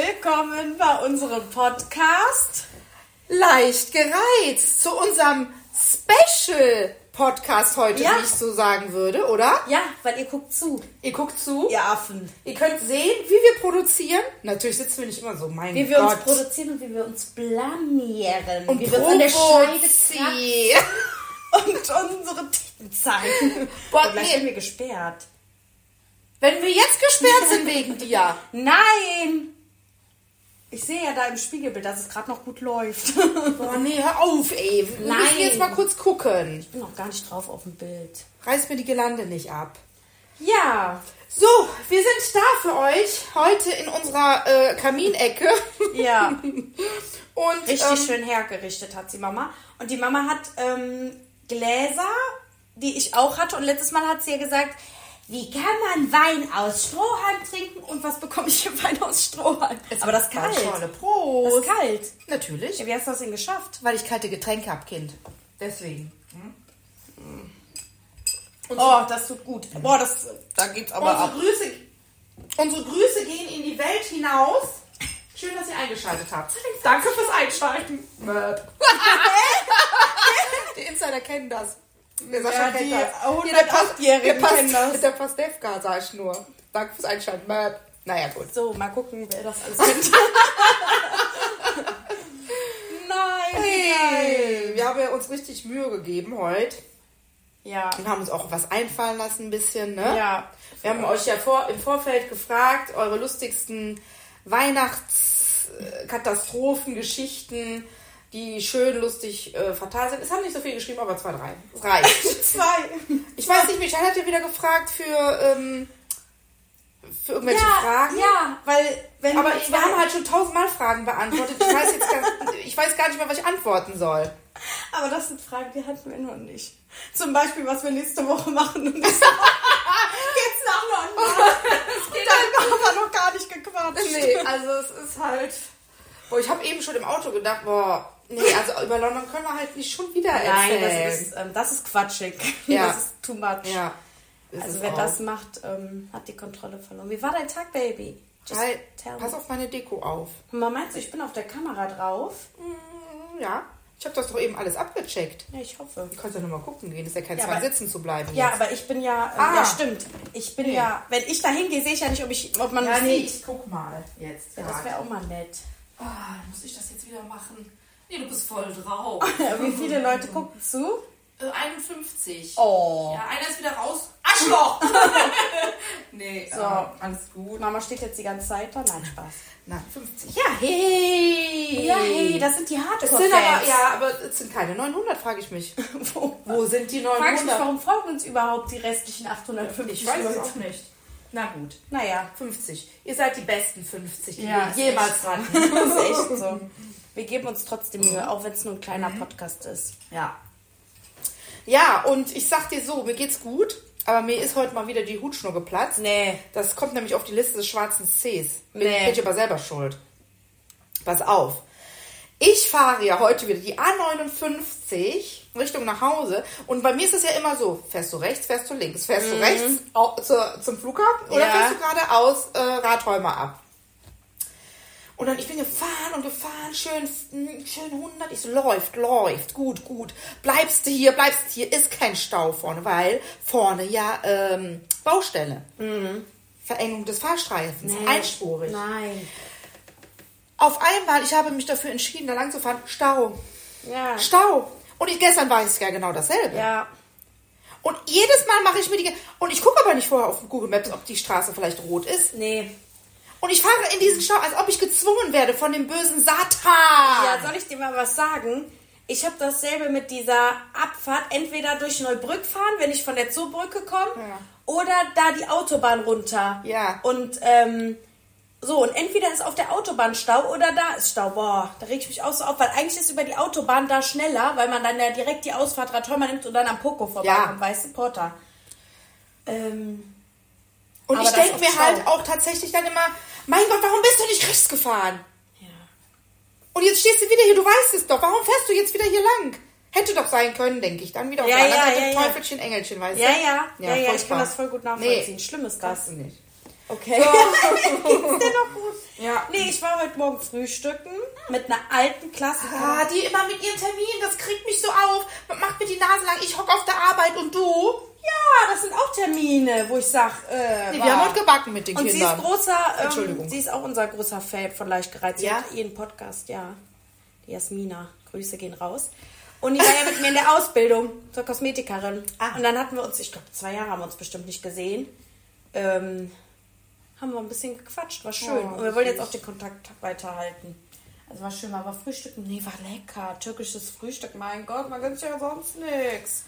Willkommen bei unserem Podcast. leicht gereizt zu unserem Special Podcast heute, Ja. wie ich so sagen würde, oder? Ja, weil ihr guckt zu. Ihr guckt zu. Ihr Affen. Ihr könnt sehen, wie wir produzieren. Natürlich sitzen wir nicht immer so, mein Wie wir uns Gott. produzieren und wie wir uns blamieren. und wie wir uns an der Scheide und unsere Titten zeigen. Boah, Und gleich nee. werden wir gesperrt. Wenn wir jetzt gesperrt sind wegen dir. Nein! Ich sehe ja da im Spiegelbild, dass es gerade noch gut läuft. Boah, nee, hör auf, ey. Nein. müssen jetzt mal kurz gucken. Ich bin noch gar nicht drauf auf dem Bild. Reiß mir die Gelande nicht ab. Ja, So, wir sind da für euch heute in unserer äh, Kaminecke. ja. Und Richtig ähm, schön hergerichtet hat sie Mama. Und die Mama hat ähm, Gläser, die ich auch hatte. Und letztes Mal hat sie ja gesagt, wie kann man Wein aus Strohhalm trinken? Und was bekomme ich für Wein aus Strohhalm? Aber das ist kalt. Schorle, Das Prost. ist kalt. Natürlich. Ja, wie hast du das denn geschafft? Weil ich kalte Getränke hab, Kind. Deswegen. Oh, das tut gut. Boah, das, da geht's aber Unsere ab. Grüße, unsere Grüße gehen in die Welt hinaus. Schön, dass ihr eingeschaltet habt. Danke fürs Einschalten. die Insider kennen das. Der Sascha Ja, kennt die das. Hier, der Pas- 108-Jährigen der Pas- kennen das. Der Pastewka, sag ich nur. Danke fürs Einschalten. Naja, gut. So, mal gucken, wer das alles kennt. Nein, wie geil. Wir haben ja uns richtig Mühe gegeben heute. Ja. Und haben uns auch was einfallen lassen, ein bisschen, ne? Ja. Wir haben euch ja vor, im Vorfeld gefragt, eure lustigsten Weihnachtskatastrophen, Geschichten, die schön lustig äh, fatal sind. Es haben nicht so viel geschrieben, aber zwei, drei. Es reicht. Zwei. ich weiß nicht, Michael hat ja wieder gefragt für, ähm, für irgendwelche ja, Fragen. Ja, weil wenn Aber wir haben halt schon tausendmal Fragen beantwortet. Ich weiß jetzt gar, ich weiß gar nicht mehr, was ich antworten soll. Aber das sind Fragen, die hatten wir noch nicht. Zum Beispiel, was wir nächste Woche machen. Und das geht's nach London. Darüber haben wir noch gar nicht gequatscht. Nee, also es ist halt. Boah, ich habe eben schon im Auto gedacht, boah, nee, also über London können wir halt nicht schon wieder Nein, erzählen. das ist, ähm, das ist quatschig. Ja. Das ist too much. Ja. ist Also wer auch. das macht, ähm, hat die Kontrolle verloren. Wie war dein Tag, Baby? Just Halt, pass auf meine Deko auf. Man meinst du, ich bin auf der Kamera drauf? Hm, Ja, ich habe das doch eben alles abgecheckt. Ja, ich hoffe. Du kannst ja nochmal gucken gehen, ist ja kein Ja, Zwang sitzen zu bleiben. Ja, jetzt. aber ich bin ja, äh, Ah. ja stimmt. Ich bin Nee. ja, wenn ich da hingehe, sehe ich ja nicht, ob, ich, ob man ja, mich nee, sieht. ich guck mal jetzt. Ja, das wäre auch mal nett. Ah, muss ich das jetzt wieder machen? Nee, du bist voll drauf. Wie viele Leute gucken zu? Äh, 51. Oh. Ja, einer ist wieder raus. Arschloch! nee, So. äh, alles gut. Mama steht jetzt die ganze Zeit da. Nein, Spaß. Na, 50. Ja, hey! Ja, hey, das sind die Hardcore-Fans. aber, ja, aber es sind keine 900, frage ich mich. Wo? Wo sind die Frag ich mich, 900? warum folgen uns überhaupt die restlichen 850 Ich weiß es auch nicht. Na gut, Naja, 50. Ihr seid die besten 50, die Ja, jemals hatten. das ist echt so. Wir geben uns trotzdem Mühe, auch wenn es nur ein kleiner Podcast ist. Ja. Ja, und ich sag dir so, mir geht's gut, aber mir ist heute mal wieder die Hutschnur geplatzt. Nee. Das kommt nämlich auf die Liste des schwarzen Cs. Bin, Nee. bin ich aber selber schuld. Pass auf. Ich fahre ja heute wieder die A59 Richtung nach Hause und bei mir ist es ja immer so, fährst du rechts, fährst du links, fährst du rechts au- zur, zum Flughafen oder Ja. fährst du geradeaus äh, Rathäumer ab? Und dann, ich bin gefahren und gefahren, schön, mm, schön 100. Ich so, läuft, läuft, gut, gut. Bleibst du hier, bleibst du hier, ist kein Stau vorne, weil vorne ja ähm, Baustelle. Verengung des Fahrstreifens, einspurig. Nein. Auf einmal, ich habe mich dafür entschieden, da lang zu fahren, Stau, Ja. Stau. Und ich, gestern war es ja genau dasselbe. Ja. Und jedes Mal mache ich mir die, und ich gucke aber nicht vorher auf Google Maps, ob die Straße vielleicht rot ist. Nee. Und ich fahre in diesen Stau, als ob ich gezwungen werde von dem bösen Satan. Ja, soll ich dir mal was sagen? Ich habe dasselbe mit dieser Abfahrt, entweder durch Neubrück fahren, wenn ich von der Zoobrücke komme, Ja. oder da die Autobahn runter. Ja. Und ähm, so, und entweder ist auf der Autobahn Stau oder da ist Stau. Boah, da reg ich mich auch so auf, weil eigentlich ist über die Autobahn da schneller, weil man dann ja direkt die Ausfahrt Radheumer nimmt und dann am Poco vorbeikommt, weißt du, Porter. Ähm, Und ich denke mir halt schlau. auch tatsächlich dann immer, mein Gott, warum bist du nicht rechts gefahren? ja. Und jetzt stehst du wieder hier, du weißt es doch, warum fährst du jetzt wieder hier lang? Hätte doch sein können, denke ich. Dann wieder auf Ja, der anderen ja, Seite ja, ja. Teufelchen, Engelchen, weißt Ja, du? ja, ja, ja, ich kann das voll gut nachvollziehen. Nee, Schlimm ist das. nicht. Okay. Geht's dir noch gut? Ja. Nee, ich war heute Morgen frühstücken mit einer alten Klasse. Ah, die immer mit ihren Terminen, das kriegt mich so auf. Macht mir die Nase lang. Ich hock auf der Arbeit und du? Ja, das sind auch Termine, wo ich sag, äh, Nee, wir haben heute gebacken mit den Und sie Kindern. ist großer, Entschuldigung. ähm, sie ist auch unser großer Fan von Leicht gereizt. Sie Ja? hat ihren Podcast, ja. Die Jasmina. Grüße gehen raus. Und die war ja mit mir in der Ausbildung zur Kosmetikerin. Ah. Und dann hatten wir uns, ich glaube, zwei Jahre haben wir uns bestimmt nicht gesehen. Ähm, haben wir ein bisschen gequatscht, war schön. Oh, und wir wollen jetzt auch den Kontakt weiterhalten. Also war schön, aber Frühstücken, nee, war lecker. Türkisches Frühstück, mein Gott, man gönnt sich ja sonst nichts.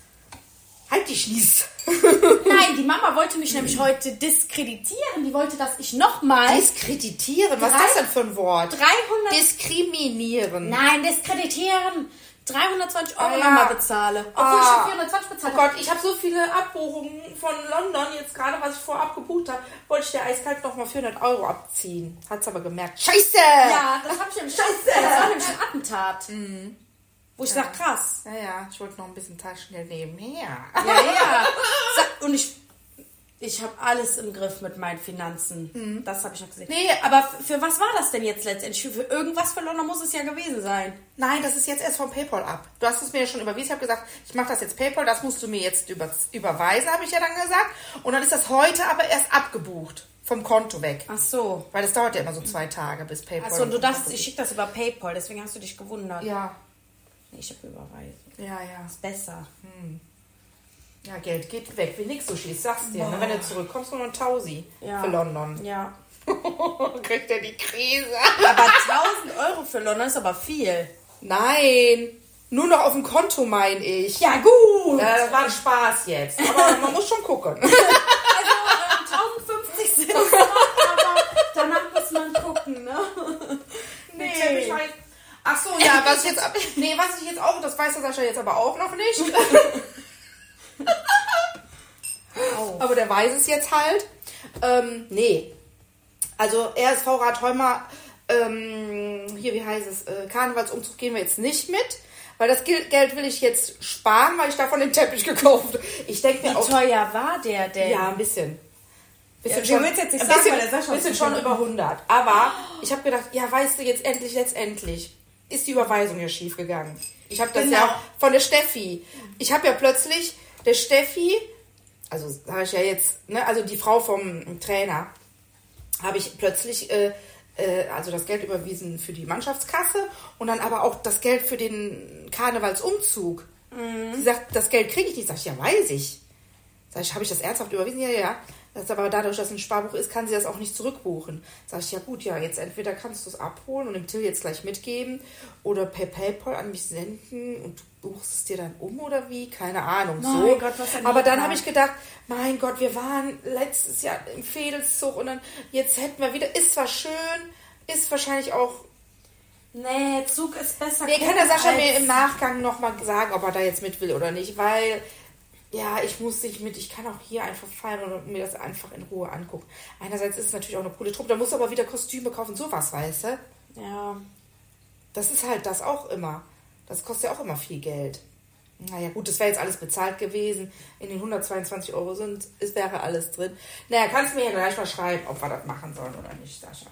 Halt die Schließ. Nein, die Mama wollte mich nämlich heute diskreditieren. Die wollte, dass ich nochmal Diskreditieren? Was ist das denn für ein Wort? 300... Diskriminieren. Nein, diskreditieren. 320 Euro Ah, nochmal bezahle. Obwohl Ah. ich schon 420 Oh bezahlt Gott, ich habe so viele Abbuchungen von London, jetzt gerade, was ich vorab gebucht habe, wollte ich der eiskalt nochmal 400 Euro abziehen. Hat's aber gemerkt. Scheiße! Ja, das hab ich nämlich Scheiße. Das war nämlich ein Attentat. Wo ich sag, krass. Ja, ja, ich wollte noch ein bisschen Taschengeld nebenher. Ja, ja. Sa- Und ich, ich habe alles im Griff mit meinen Finanzen. Das habe ich noch gesehen. Nee. Aber für was war das denn jetzt letztendlich? Für, irgendwas für London muss es ja gewesen sein. Nein, das ist jetzt erst vom PayPal ab. Du hast es mir ja schon überwiesen. Ich habe gesagt, ich mache das jetzt PayPal, das musst du mir jetzt über, überweisen, habe ich ja dann gesagt. Und dann ist das heute aber erst abgebucht. Vom Konto weg. Ach so. Weil das dauert ja immer so zwei Tage, bis PayPal. Achso, und du dachtest, ich schicke das über Paypal, deswegen hast du dich gewundert. Ja, Nee, ich habe überweisen. ja, ja. Ist besser. Ja, Geld geht weg, wie nix Sushi, ich sag's dir. Ne? Wenn du zurückkommst, nur noch ein Tausi Ja. für London. Ja. Kriegt er die Krise. Aber 1000 Euro für London ist aber viel. Nein, nur noch auf dem Konto, mein ich. Ja, gut. Äh, Das war ein Spaß jetzt. Aber man muss schon gucken. Also ähm, 1050 sind es aber danach muss man gucken, ne? Nee. Ach so, ja, was ich jetzt, nee, was ich jetzt auch, das weiß der Sascha jetzt aber auch noch nicht. aber der weiß es jetzt halt. Ähm, nee. Also RSV Rathheumer, ähm, hier, wie heißt es, äh, Karnevalsumzug gehen wir jetzt nicht mit. Weil das Gel- Geld will ich jetzt sparen, weil ich davon den Teppich gekauft habe. Ich denke mir Wie auch, teuer war der denn? ja, ein bisschen. bisschen Ja, wir will's jetzt nicht ein sagen, bisschen, Sascha bisschen schon über 100. Aber ich habe gedacht, ja, weißt du, jetzt endlich, letztendlich ist die Überweisung ja schief gegangen. Ich habe das Genau. ja von der Steffi. Ich habe ja plötzlich der Steffi, also sage ich ja jetzt, ne, also die Frau vom Trainer, habe ich plötzlich äh, äh, also das Geld überwiesen für die Mannschaftskasse und dann aber auch das Geld für den Karnevalsumzug. Sie sagt, das Geld kriege ich nicht. Sag ich, ja, weiß ich. Sag ich, habe ich das ernsthaft überwiesen? Ja, ja. Das ist aber dadurch, dass es ein Sparbuch ist, kann sie das auch nicht zurückbuchen. Sag ich, ja gut, ja, jetzt entweder kannst du es abholen und dem Till jetzt gleich mitgeben oder per PayPal an mich senden und du buchst es dir dann um oder wie? Keine Ahnung. Mein so. Gott, was aber dann habe ich gedacht, mein Gott, wir waren letztes Jahr im Fädelszug und dann jetzt hätten wir wieder, ist zwar schön, ist wahrscheinlich auch Nee, Zug ist besser. Nee, kann der Sascha mir im Nachgang nochmal sagen, ob er da jetzt mit will oder nicht, weil, ja, ich muss nicht mit, ich kann auch hier einfach feiern und mir das einfach in Ruhe angucken. Einerseits ist es natürlich auch eine coole Truppe, da musst du aber wieder Kostüme kaufen, sowas, weißt du? Ja. Das ist halt das auch immer. Das kostet ja auch immer viel Geld. Naja, gut, das wäre jetzt alles bezahlt gewesen. In den 122 Euro sind, es wäre alles drin. Naja, kannst mir ja gleich mal schreiben, ob wir das machen sollen oder nicht, Sascha.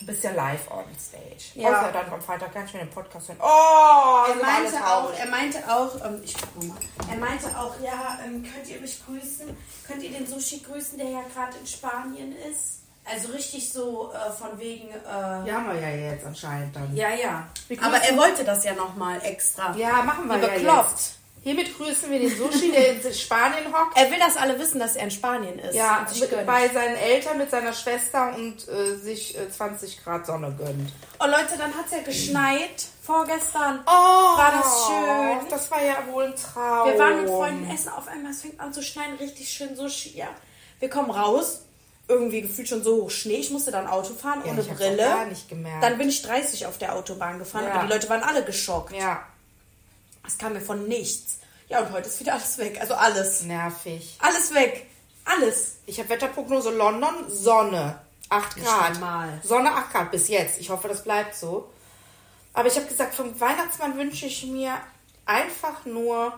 Du bist ja live on stage. Ja. Außer dann am Freitag kann ich mir den Podcast hören. Oh, Er meinte auch, er meinte auch, ähm, ich guck mal, er meinte auch, ja, ähm, könnt ihr mich grüßen? Könnt ihr den Sushi grüßen, der ja gerade in Spanien ist? Also richtig so äh, von wegen, äh, Die haben wir ja jetzt anscheinend dann. ja, ja. Aber er wollte das ja nochmal extra. Ja, machen wir Wie ja bekloppt. jetzt. Hiermit grüßen wir den Sushi, der in Spanien hockt. Er will, dass alle wissen, dass er in Spanien ist. Ja, mit, gönnt. bei seinen Eltern mit seiner Schwester und äh, sich äh, 20 Grad Sonne gönnt. Oh Leute, dann hat es ja geschneit vorgestern. Oh, War das schön? Das war ja wohl ein Traum. Wir waren mit Freunden essen, auf einmal es fängt an zu schneien, richtig schön Sushi, ja. Wir kommen raus, irgendwie gefühlt schon so hoch Schnee. Ich musste dann Auto fahren Ja, ohne Brille. gar nicht gemerkt. Dann bin ich 30 auf der Autobahn gefahren, Ja. aber die Leute waren alle geschockt. Ja, Es kam mir von nichts. Ja, und heute ist wieder alles weg. Also alles. nervig. Alles weg. Alles. Ich habe Wetterprognose London, Sonne. 8 Nicht Grad. normal. Sonne 8 Grad bis jetzt. Ich hoffe, das bleibt so. Aber ich habe gesagt, vom Weihnachtsmann wünsche ich mir einfach nur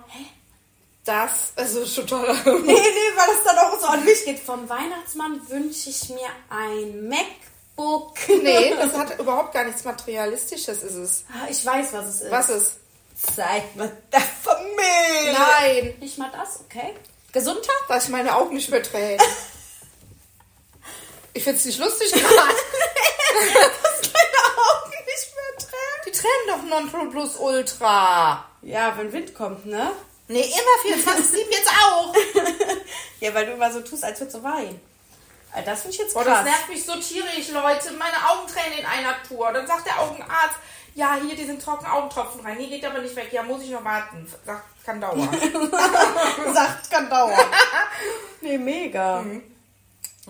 das. Also total. Nee, nee, weil es dann auch so an mich geht. Vom Weihnachtsmann wünsche ich mir ein MacBook. nee, das hat überhaupt gar nichts Materialistisches, ist es. Ah, Ich weiß, was es ist. Was ist? Zeig mir der Familie. Nein, Nicht mal das, okay? Gesundheit? dass ich meine Augen nicht mehr träne. Ich finde es nicht lustig gerade. Deine Augen nicht mehr tränen. Die tränen doch Nonplus Ultra. Ja, wenn Wind kommt, ne? Nee, immer 24-7 jetzt auch. Ja, weil du immer so tust, als würdest du weinen. Das finde ich jetzt Boah, krass. das nervt mich so tierisch, Leute. Meine Augen tränen in einer Tour. Dann sagt der Augenarzt, ja, hier, die sind trocken Augentropfen rein. Hier geht aber nicht weg. Ja, muss ich noch warten. Sagt, kann dauern. Sagt, kann dauern. nee, mega.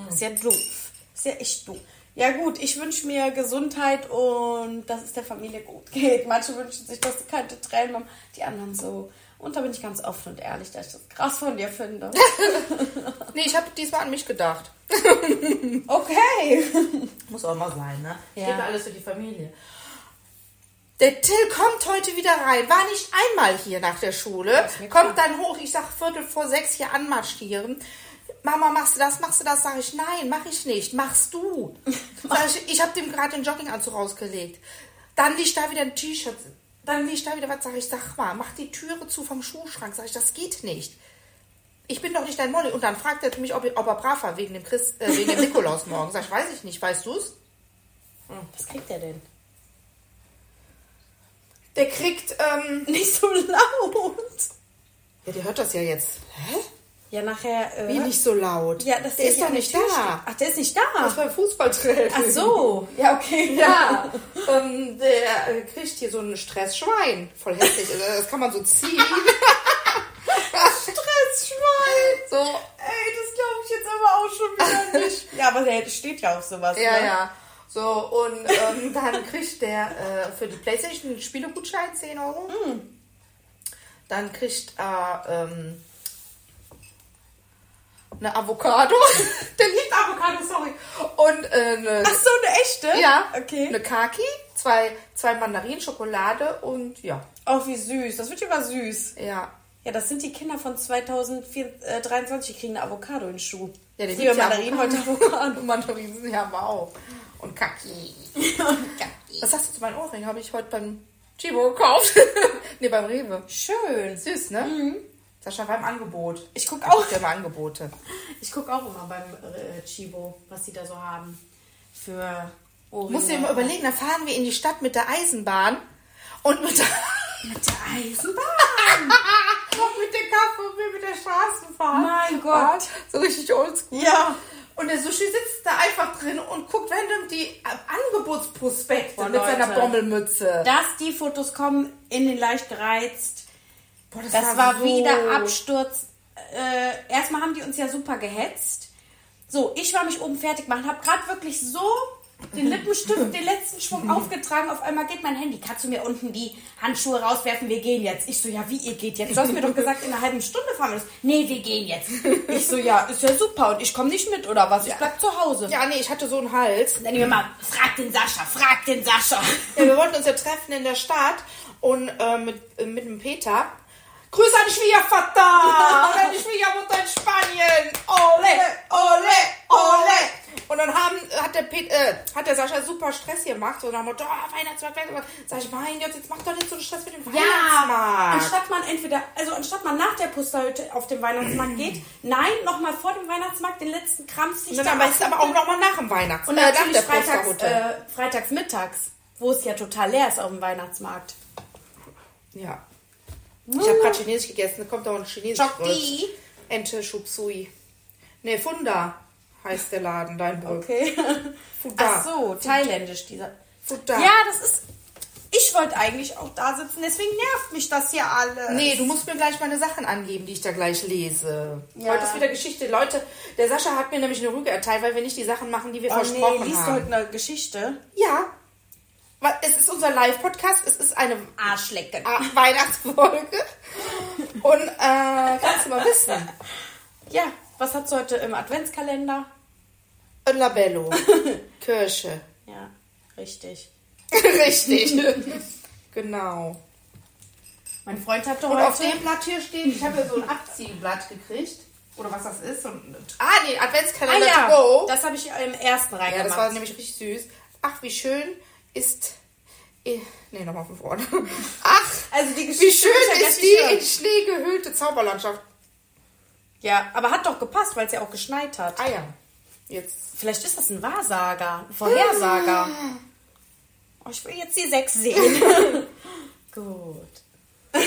Ist ja doof. Ist ja echt doof. Ja gut, ich wünsche mir Gesundheit und dass es der Familie gut geht. Manche wünschen sich, dass sie keine Tränen haben, die anderen so. Und da bin ich ganz offen und ehrlich, dass ich das krass von dir finde. nee, ich habe diesmal an mich gedacht. Okay. Muss auch mal sein, ne? Ich Ja. gebe alles für die Familie. Der Till kommt heute wieder rein. War nicht einmal hier nach der Schule. Kommt dann hoch. Ich sag Viertel vor sechs hier anmarschieren. Mama, machst du das? Machst du das? Sag ich, nein, mach ich nicht. Machst du. Sag ich, ich habe dem gerade den Jogginganzug rausgelegt. Dann liegt da wieder ein T-Shirt. Dann liegt da wieder was. Sag ich, sag mal, mach die Türe zu vom Schuhschrank. Sag ich, das geht nicht. Ich bin doch nicht dein Molly. Und dann fragt er mich, ob, ob er brav war wegen dem, Christ, äh, wegen dem Nikolaus morgen. Sag ich, weiß ich nicht. Weißt du's? Was kriegt der denn? Der kriegt, ähm, Nicht so laut. ja, der hört das ja jetzt. Hä? Ja, nachher. Äh, Wie nicht so laut? Ja, das der ist doch der nicht Tür steht. da. Ach, der ist nicht Das da. ist beim Fußballtraining. Ach so. Ja, okay. Ja, ähm, der äh, kriegt hier so ein Stressschwein. Voll hässlich. Also, Das kann man so ziehen. Stressschwein. So. Ey, das glaube ich jetzt aber auch schon wieder nicht. ja, aber der steht ja auf sowas. Ja, ne? ja. So, und ähm, dann kriegt der äh, für die Playstation einen Spielegutschein 10 Euro. Dann kriegt er ähm, eine Avocado. der liebt Avocado, sorry. Und äh, eine, Ach so, eine echte? ja, Okay. eine Kaki, zwei, zwei Mandarinen, Schokolade und ja. Oh, wie süß. Das wird ja mal süß. Ja. Ja, das sind die Kinder von 2023, die kriegen eine Avocado in den Schuh. Ja, die Früher Mandarinen, heute Avocado. Mandarinen sind ja aber auch. Und Kaki. Was sagst du zu meinem Ohrring? Habe ich heute beim Chibo gekauft. nee, beim Rewe. Schön. Süß, ne? Sascha war im Angebot. Ich guck Er auch. immer Angebote. Ich gucke auch immer beim äh, Chibo, was die da so haben. Für Ohrringe. Muss dir mal überlegen, da fahren wir in die Stadt mit der Eisenbahn und mit der, Mit der Eisenbahn. noch mit der Kaffee und wir mit der Straßenbahn. Mein Gott. So richtig oldschool. Ja. Und der Sushi sitzt da einfach drin und guckt random die äh, Angebotsprospekte Boah, mit seiner Leute. Bommelmütze. Dass die Fotos kommen, in den leicht gereizt. Boah, Das, war, wieder Absturz. Äh, erstmal haben die uns ja super gehetzt. So, ich war mich oben fertig machen, habe gerade wirklich so den Lippenstift, den letzten Schwung aufgetragen. Auf einmal geht mein Handy. Kannst du mir unten die Handschuhe rauswerfen? Wir gehen jetzt. Ich so, ja, wie ihr geht jetzt? Du hast mir doch gesagt, in einer halben Stunde fahren wir das. Nee, wir gehen jetzt. Ich so, ja, ist ja super. Und ich komme nicht mit, oder was? Ich bleib zu Hause. Ja, nee, ich hatte so einen Hals. Dann wir mal, frag den Sascha, frag den Sascha. Ja, wir wollten uns ja treffen in der Stadt und äh, mit, äh, mit dem Peter. Grüß an die Schwiegervater und an die Schwiegermutter in Spanien. Ole, ole, ole. Und dann haben, hat, der Pet, äh, hat der Sascha super Stress gemacht. So nach dem Motto, oh, Weihnachtsmarkt, Weihnachtsmarkt. Sag ich, mein Gott, jetzt mach doch nicht so einen Stress mit dem Weihnachtsmarkt. Ja, anstatt man entweder, also anstatt man nach der Pusterhütte auf den Weihnachtsmarkt geht, nein, nochmal vor dem Weihnachtsmarkt den letzten Krampf sich Und da dann ist aber auch nochmal nach dem Weihnachts... Und äh, nach der freitags, äh, freitags mittags, wo es ja total leer ist auf dem Weihnachtsmarkt. Ja. Ich habe gerade Chinesisch gegessen, da kommt auch ein chinesisches Chokdi. Ente Chop Sui. Ne, Funda heißt der Laden, dein Brück. Okay. Funda. Ach so, thailändisch dieser. Funda. Ja, das ist. Ich wollte eigentlich auch da sitzen, deswegen nervt mich das hier alles. Nee, du musst mir gleich meine Sachen angeben, die ich da gleich lese. Ja. Heute ist wieder Geschichte. Leute, der Sascha hat mir nämlich eine Rüge erteilt, weil wir nicht die Sachen machen, die wir Oh versprochen nee, liest du haben. heute eine Geschichte? Ja. Es ist unser Live-Podcast, es ist eine Arschlecken. Ah, Weihnachtsfolge. Und äh, kannst du mal wissen. Ja, was hast du heute im Adventskalender? Ein Labello. Kirsche. Ja, richtig. Richtig. genau. Mein Freund hatte Und heute. auf dem Blatt hier steht, ich habe ja so ein Abziehenblatt gekriegt. Oder was das ist. Ein, ah, nee, ah Adventskalender ja, to go. das habe ich im ersten Ja, reingemacht. das war nämlich richtig süß. Ach, wie schön ist. eh, Nee, nochmal von vorne. Ach, Also die wie schön ist gleich die hören. in Schnee gehüllte Zauberlandschaft. Ja, aber hat doch gepasst, weil es ja auch geschneit hat. Ah ja. Jetzt. Vielleicht ist das ein Wahrsager, ein Vorhersager. Oh, ich will jetzt die sechs sehen. Gut.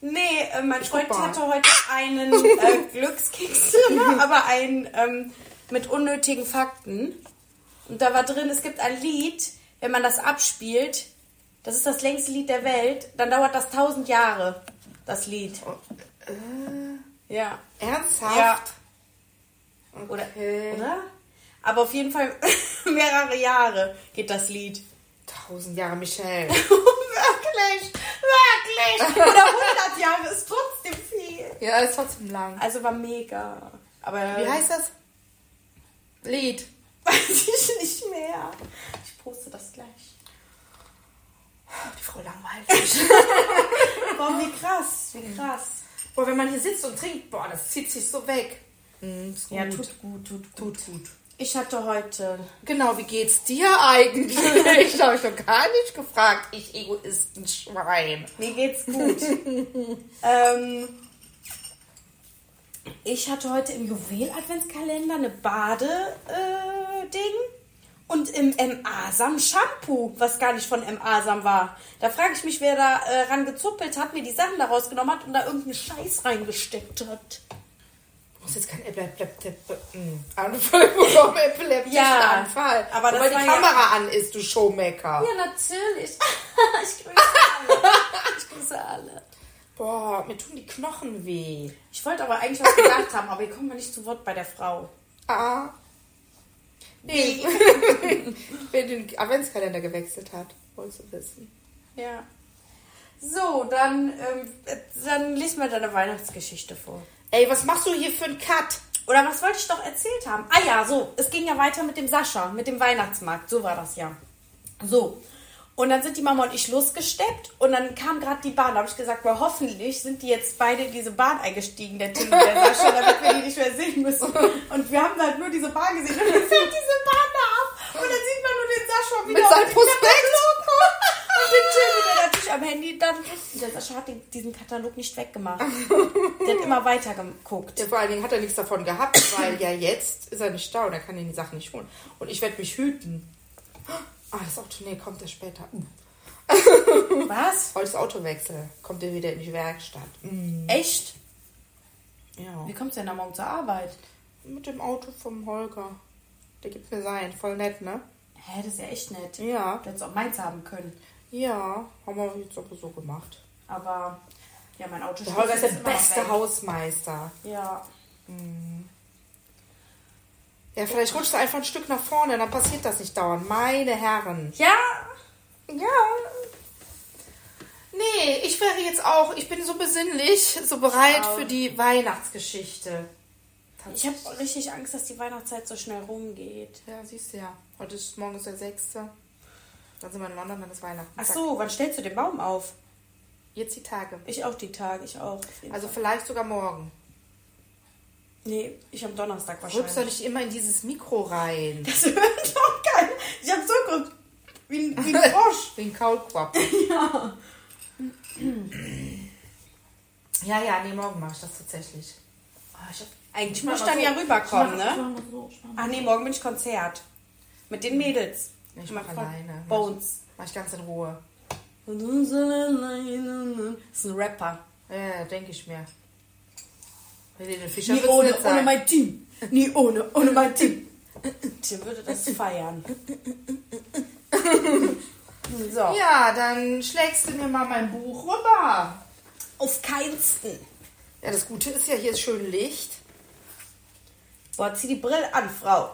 nee, äh, mein Freund mal. hatte heute einen äh, Glückskeks aber einen ähm, mit unnötigen Fakten. Und da war drin, es gibt ein Lied, wenn man das abspielt, das ist das längste Lied der Welt, dann dauert das tausend Jahre, das Lied. Ja. Ernsthaft? Ja. Oder, Okay. oder? Aber auf jeden Fall mehrere Jahre geht das Lied. Tausend Jahre Michelle. wirklich, wirklich. Oder 100 Jahre ist trotzdem viel. ja, ist trotzdem lang. Also war mega. Aber Wie heißt das? Lied. Weiß ich nicht mehr. Ich poste das gleich. Die Frau langweilig. Boah, wie krass, wie krass. boah, wenn man hier sitzt und trinkt, boah, das zieht sich so weg. Ist Ja, tut gut, tut gut. Tut gut. Ich hatte heute Genau, wie geht's dir eigentlich? ich habe ich doch gar nicht gefragt. Ich Egoistenschwein. Mir geht's gut. ähm, ich hatte heute im Juwel-Adventskalender eine Bade-Ding und im M-Asam Shampoo, was gar nicht von M-Asam war. Da frage ich mich, wer da äh, ran gezuppelt hat, mir die Sachen da rausgenommen hat und da irgendeinen Scheiß reingesteckt hat. Du musst jetzt keinen mm, Anfall bekommen, epileptischen Ja, Anfall. aber Weil die war ja- Kamera an ist, du Showmaker. Ja, natürlich. ich grüße alle. Ich grüße alle. Boah, mir tun die Knochen weh. Ich wollte aber eigentlich was gesagt haben, aber kommen wir nicht zu Wort bei der Frau. Ah. Nee. Wer den Adventskalender gewechselt hat, wolltest du wissen. Ja. So, dann, ähm, dann lies mal deine Weihnachtsgeschichte vor. Ey, was machst du hier für einen Cut? Oder was wollte ich doch erzählt haben? Ah ja, so, es ging ja weiter mit dem Sascha, mit dem Weihnachtsmarkt. So war das ja. So. Und dann sind die Mama und ich losgesteppt und dann kam gerade die Bahn. Da habe ich gesagt, boah, hoffentlich sind die jetzt beide in diese Bahn eingestiegen, der Tim und der Sascha, damit wir die nicht mehr sehen müssen. Und wir haben halt nur diese Bahn gesehen und dann fährt diese Bahn da ab und dann sieht man nur den Sascha wieder Mit seinem Prospekt. Und den Tim, der natürlich am Handy dann. Und der Sascha hat den, diesen Katalog nicht weggemacht. Der hat immer weiter geguckt. Ja, vor allen Dingen hat er nichts davon gehabt, weil ja jetzt ist er nicht da und er kann die Sachen nicht holen. Und ich werde mich hüten. Ah, das Auto, nee, kommt er später. Uh. Was? Heute ist Autowechsel. Kommt er wieder in die Werkstatt. Mm, Echt? ja. Wie kommst du denn da morgen zur Arbeit? Mit dem Auto vom Holger. Der gibt mir sein. Voll nett, ne? Hä, das ist ja echt nett. Ja. Du hättest auch meins haben können. Ja, haben wir jetzt aber so gemacht. Aber, ja, mein Auto Der Holger ist der beste. Hausmeister. Ja. Ja, vielleicht rutscht du einfach ein Stück nach vorne, dann passiert das nicht dauernd. Meine Herren. Ja, Ja. Nee, ich wäre jetzt auch, ich bin so besinnlich, so bereit auch. für die Weihnachtsgeschichte. ich habe richtig Angst, dass die Weihnachtszeit so schnell rumgeht. Ja, siehst du ja. Heute ist morgen ist der 6. Dann sind wir in London, dann ist Weihnachten. Ach so, wann stellst du den Baum auf? Jetzt die Tage. Ich auch die Tage, ich auch. Also Fall. vielleicht sogar morgen. Nee, ich am Donnerstag Rübst doch wahrscheinlich. nicht immer in dieses Mikro rein. Das wird doch geil. Ich hab so geguckt. Wie, ein- wie ein Frosch. Wie ein Kaulquapp. ja. Ja, ja, nee, morgen mache ich das tatsächlich. Ah, ich hab, Eigentlich muss ich dann so. ja rüberkommen, Ich mach- ich ne? so, ich Ach nee, morgen bin ich Konzert. Mit den Mädels. Ich Mach mach von alleine. Bones. Mach ich ganz in Ruhe. Das ist ein Rapper. Ja, denke ich mir. Fischer Nie ohne, ohne mein Team. Nie ohne, ohne mein Team. Tim würde das feiern. So. Ja, dann schlägst du mir mal mein Buch rüber. Auf keinsten. Ja, das Gute ist ja, hier ist schön Licht. Boah, zieh die Brille an, Frau.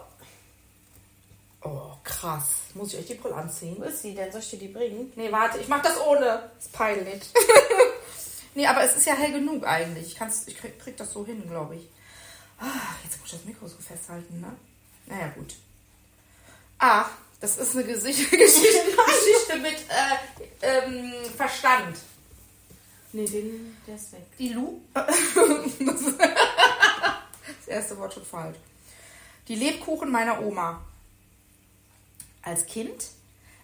Oh, krass. Muss ich euch die Brille anziehen? Wo ist sie denn? Soll ich dir die bringen? Nee, warte, ich mach das ohne. Ist peinlich. nee, aber es ist ja hell genug eigentlich. Ich, kann's, ich krieg, krieg das so hin, glaube ich. Ah, jetzt muss ich das Mikro so festhalten, ne? Naja, gut. Ah, das ist eine Gesicht Geschichte, Geschichte mit äh, ähm, Verstand. Nee, den, der ist weg. Die Lu. das erste Wort schon falsch. Die Lebkuchen meiner Oma. Als Kind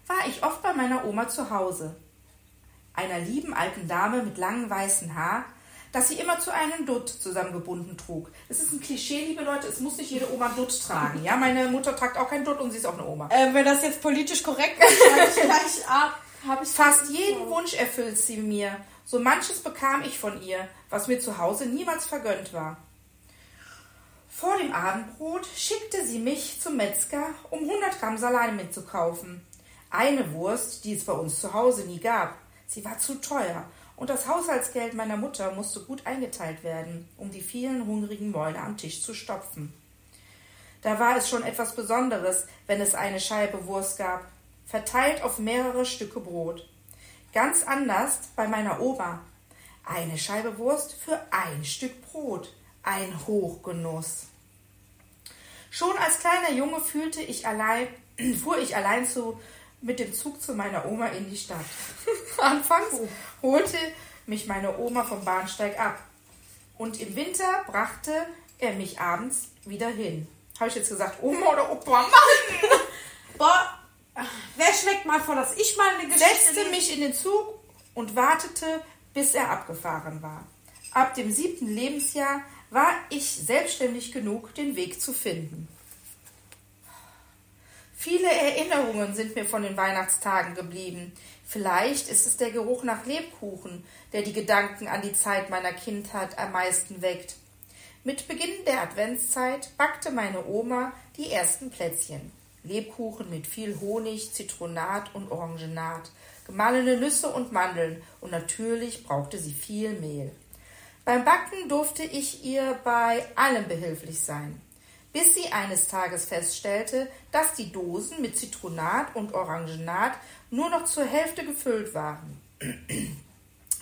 war ich oft bei meiner Oma zu Hause. Einer lieben alten Dame mit langem weißen Haar, das sie immer zu einem Dutt zusammengebunden trug. Es ist ein Klischee, liebe Leute, es muss nicht jede Oma einen Dutt tragen. Ja, meine Mutter tragt auch keinen Dutt und sie ist auch eine Oma. Äh, wenn das jetzt politisch korrekt ist, ich gleich ab. Hab ich Fast jeden Wunsch erfüllt sie mir. So manches bekam ich von ihr, was mir zu Hause niemals vergönnt war. Vor dem Abendbrot schickte sie mich zum Metzger, um 100 Gramm Salami mitzukaufen. Eine Wurst, die es bei uns zu Hause nie gab. Sie war zu teuer und das Haushaltsgeld meiner Mutter musste gut eingeteilt werden, um die vielen hungrigen Mäuler am Tisch zu stopfen. Da war es schon etwas Besonderes, wenn es eine Scheibe Wurst gab, verteilt auf mehrere Stücke Brot. Ganz anders bei meiner Oma. Eine Scheibe Wurst für ein Stück Brot. Ein Hochgenuss. Schon als kleiner Junge fühlte ich allein, fuhr ich allein zu, mit dem Zug zu meiner Oma in die Stadt. Anfangs holte mich meine Oma vom Bahnsteig ab. Und im Winter brachte er mich abends wieder hin. Habe ich jetzt gesagt, Oma oder Opa? Mann! Boah, wer schlägt mal vor, dass ich mal eine Geschichte setzte mich in den Zug und wartete, bis er abgefahren war. Ab dem siebten Lebensjahr war ich selbstständig genug, den Weg zu finden. Viele Erinnerungen sind mir von den Weihnachtstagen geblieben. Vielleicht ist es der Geruch nach Lebkuchen, der die Gedanken an die Zeit meiner Kindheit am meisten weckt. Mit Beginn der Adventszeit backte meine Oma die ersten Plätzchen. Lebkuchen mit viel Honig, Zitronat und Orangenat, gemahlene Nüsse und Mandeln und natürlich brauchte sie viel Mehl. Beim Backen durfte ich ihr bei allem behilflich sein, bis sie eines Tages feststellte, dass die Dosen mit Zitronat und Orangenat nur noch zur Hälfte gefüllt waren.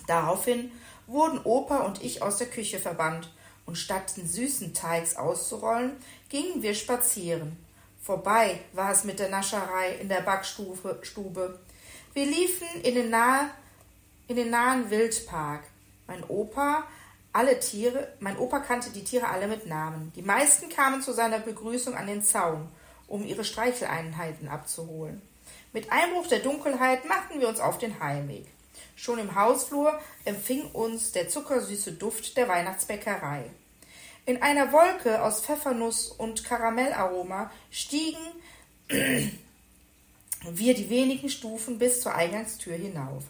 Daraufhin wurden Opa und ich aus der Küche verbannt und statt den süßen Teigs auszurollen, gingen wir spazieren. Vorbei war es mit der Nascherei in der Backstube. Stube. Wir liefen in den, nahe, in den nahen Wildpark. Mein Opa, alle Tiere, mein Opa kannte die Tiere alle mit Namen. Die meisten kamen zu seiner Begrüßung an den Zaun, um ihre Streicheleinheiten abzuholen. Mit Einbruch der Dunkelheit machten wir uns auf den Heimweg. Schon im Hausflur empfing uns der zuckersüße Duft der Weihnachtsbäckerei. In einer Wolke aus Pfeffernuss und Karamellaroma stiegen wir die wenigen Stufen bis zur Eingangstür hinauf.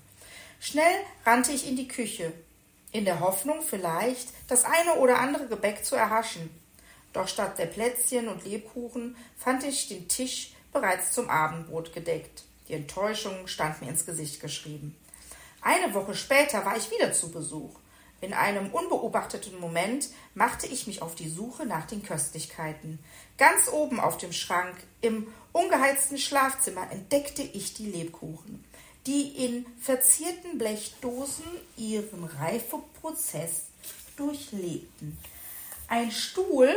Schnell rannte ich in die Küche, in der Hoffnung vielleicht, das eine oder andere Gebäck zu erhaschen. Doch statt der Plätzchen und Lebkuchen fand ich den Tisch bereits zum Abendbrot gedeckt. Die Enttäuschung stand mir ins Gesicht geschrieben. Eine Woche später war ich wieder zu Besuch. In einem unbeobachteten Moment machte ich mich auf die Suche nach den Köstlichkeiten. Ganz oben auf dem Schrank im ungeheizten Schlafzimmer entdeckte ich die Lebkuchen, die in verzierten Blechdosen ihren Reifeprozess durchlebten. Ein Stuhl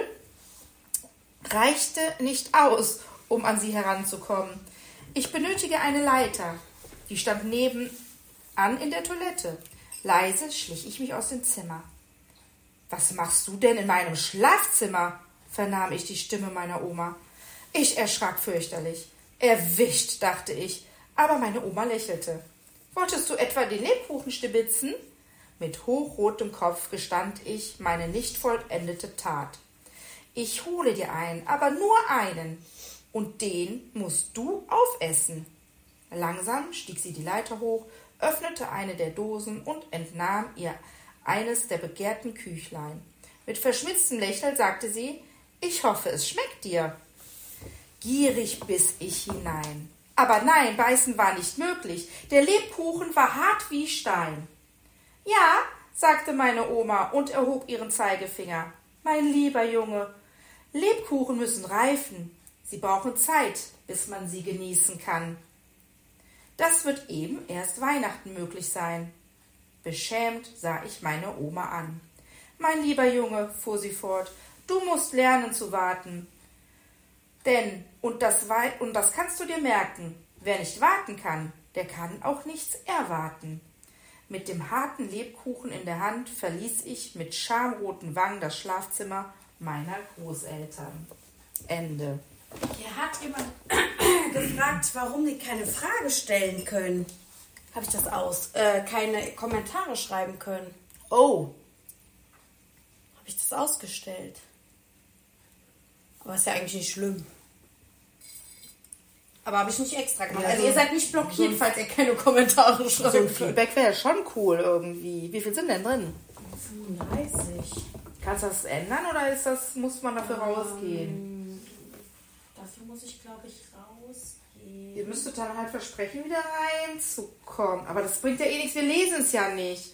reichte nicht aus, um an sie heranzukommen. Ich benötige eine Leiter. Die stand nebenan in der Toilette. Leise schlich ich mich aus dem Zimmer. Was machst du denn in meinem Schlafzimmer? vernahm ich die Stimme meiner Oma. Ich erschrak fürchterlich. Erwischt, dachte ich, aber meine Oma lächelte. Wolltest du etwa den Lebkuchen stibitzen? Mit hochrotem Kopf gestand ich meine nicht vollendete Tat. Ich hole dir einen, aber nur einen. Und den musst du aufessen. Langsam stieg sie die Leiter hoch, öffnete eine der Dosen und entnahm ihr eines der begehrten Küchlein. Mit verschmitztem Lächeln sagte sie, ich hoffe, es schmeckt dir. Gierig biss ich hinein. Aber nein, beißen war nicht möglich. Der Lebkuchen war hart wie Stein. Ja, sagte meine Oma und erhob ihren Zeigefinger. Mein lieber Junge, Lebkuchen müssen reifen. Sie brauchen Zeit, bis man sie genießen kann. Das wird eben erst Weihnachten möglich sein. Beschämt sah ich meine Oma an. Mein lieber Junge, fuhr sie fort, du musst lernen zu warten. Denn, und das, und das kannst du dir merken, wer nicht warten kann, der kann auch nichts erwarten. Mit dem harten Lebkuchen in der Hand verließ ich mit schamroten Wangen das Schlafzimmer meiner Großeltern. Ende. Hier hat jemand gefragt, warum die keine Frage stellen können. Habe ich das aus? Äh, keine Kommentare schreiben können. Oh. Habe ich das ausgestellt? Aber ist ja eigentlich nicht schlimm. Aber habe ich nicht extra gemacht. Ja, also so- ihr seid nicht blockiert, falls ihr keine Kommentare So ein schreibt. Feedback wäre schon cool irgendwie. Wie viel sind denn drin? 35. Kannst du das ändern oder ist das, muss man dafür rausgehen? Dafür muss ich, glaube ich, rausgehen. Ihr müsstet dann halt versprechen, wieder reinzukommen. Aber das bringt ja eh nichts, wir lesen es ja nicht.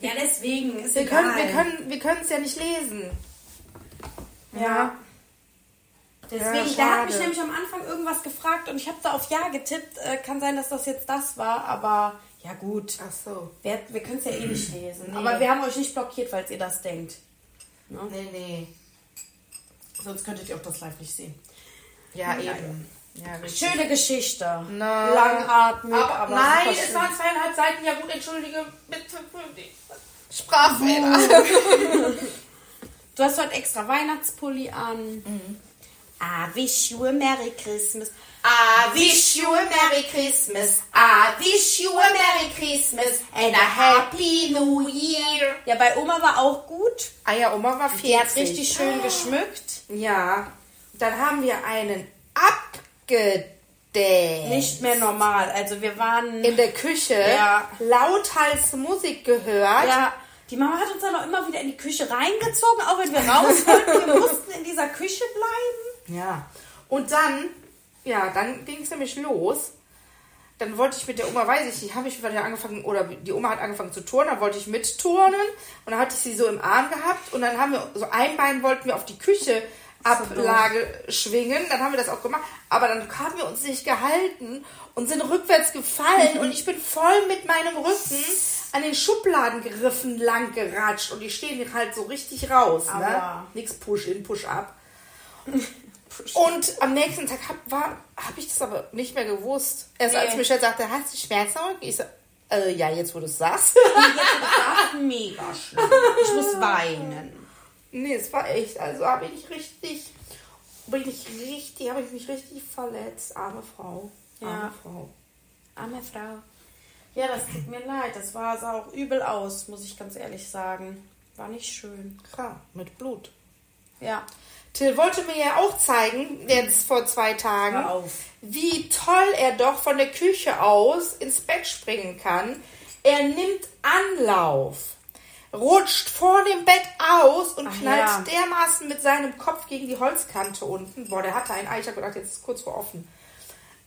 Ja, deswegen ist Wir egal. können wir können wir können es ja nicht lesen. Ja. Deswegen, Ja, der hat mich nämlich am Anfang irgendwas gefragt und ich habe da auf Ja getippt. Äh, kann sein, dass das jetzt das war, aber ja gut. Ach so. Wir, wir können es ja eh nicht lesen. Nee. Aber wir haben euch nicht blockiert, falls ihr das denkt. Nee, nee. Sonst könntet ihr auch das live nicht sehen. Ja, Ja, eben. Ja. Schöne Geschichte. Na. Langatmig, aber, aber, nein, es waren zweieinhalb Seiten. Ja gut, entschuldige, bitte Sprachfehler. Du hast heute extra Weihnachtspulli an. I wish you a Merry Christmas. I wish you a Merry Christmas. I wish you a Merry Christmas and a Happy New Year. Ja, bei Oma war auch gut. Ah ja, Oma war 40. Die hat richtig schön geschmückt. Ja, dann haben wir einen abgedeckt. Nicht mehr normal. Also wir waren... in der Küche Ja. lauthals Musik gehört. Ja, die Mama hat uns dann auch immer wieder in die Küche reingezogen, auch wenn wir raus wollten. Wir mussten in dieser Küche bleiben. Ja. Und dann, ja, dann ging es nämlich los. Dann wollte ich mit der Oma, weiß ich nicht, habe ich wieder angefangen, oder die Oma hat angefangen zu turnen, dann wollte ich mitturnen und dann hatte ich sie so im Arm gehabt und dann haben wir, so ein Bein wollten wir auf die Küche Ablage schwingen, dann haben wir das auch gemacht, aber dann haben wir uns nicht gehalten und sind rückwärts gefallen und ich bin voll mit meinem Rücken an den Schubladengriffen lang geratscht und die stehen halt so richtig raus, ne? Nix Push-in, Push-up. Und am nächsten Tag habe hab ich das aber nicht mehr gewusst. Erst als Nee. Michelle sagte, hast du Schmerzen? Ich so, äh, ja, jetzt wo du es sagst. Mega schlimm. Ich muss weinen. nee, es war echt, also habe ich richtig, bin ich richtig, habe ich mich richtig verletzt. Arme Frau. Arme Ja. Frau. Arme Frau. Ja, das tut mir leid. Das war, sah auch übel aus, muss ich ganz ehrlich sagen. War nicht schön. Ja, mit Blut. Ja. Till wollte mir ja auch zeigen, jetzt vor zwei Tagen, wie toll er doch von der Küche aus ins Bett springen kann. Er nimmt Anlauf, rutscht vor dem Bett aus und Ach knallt ja. dermaßen mit seinem Kopf gegen die Holzkante unten. Boah, der hatte ein Ei. Ich habe gedacht, jetzt ist kurz vor offen.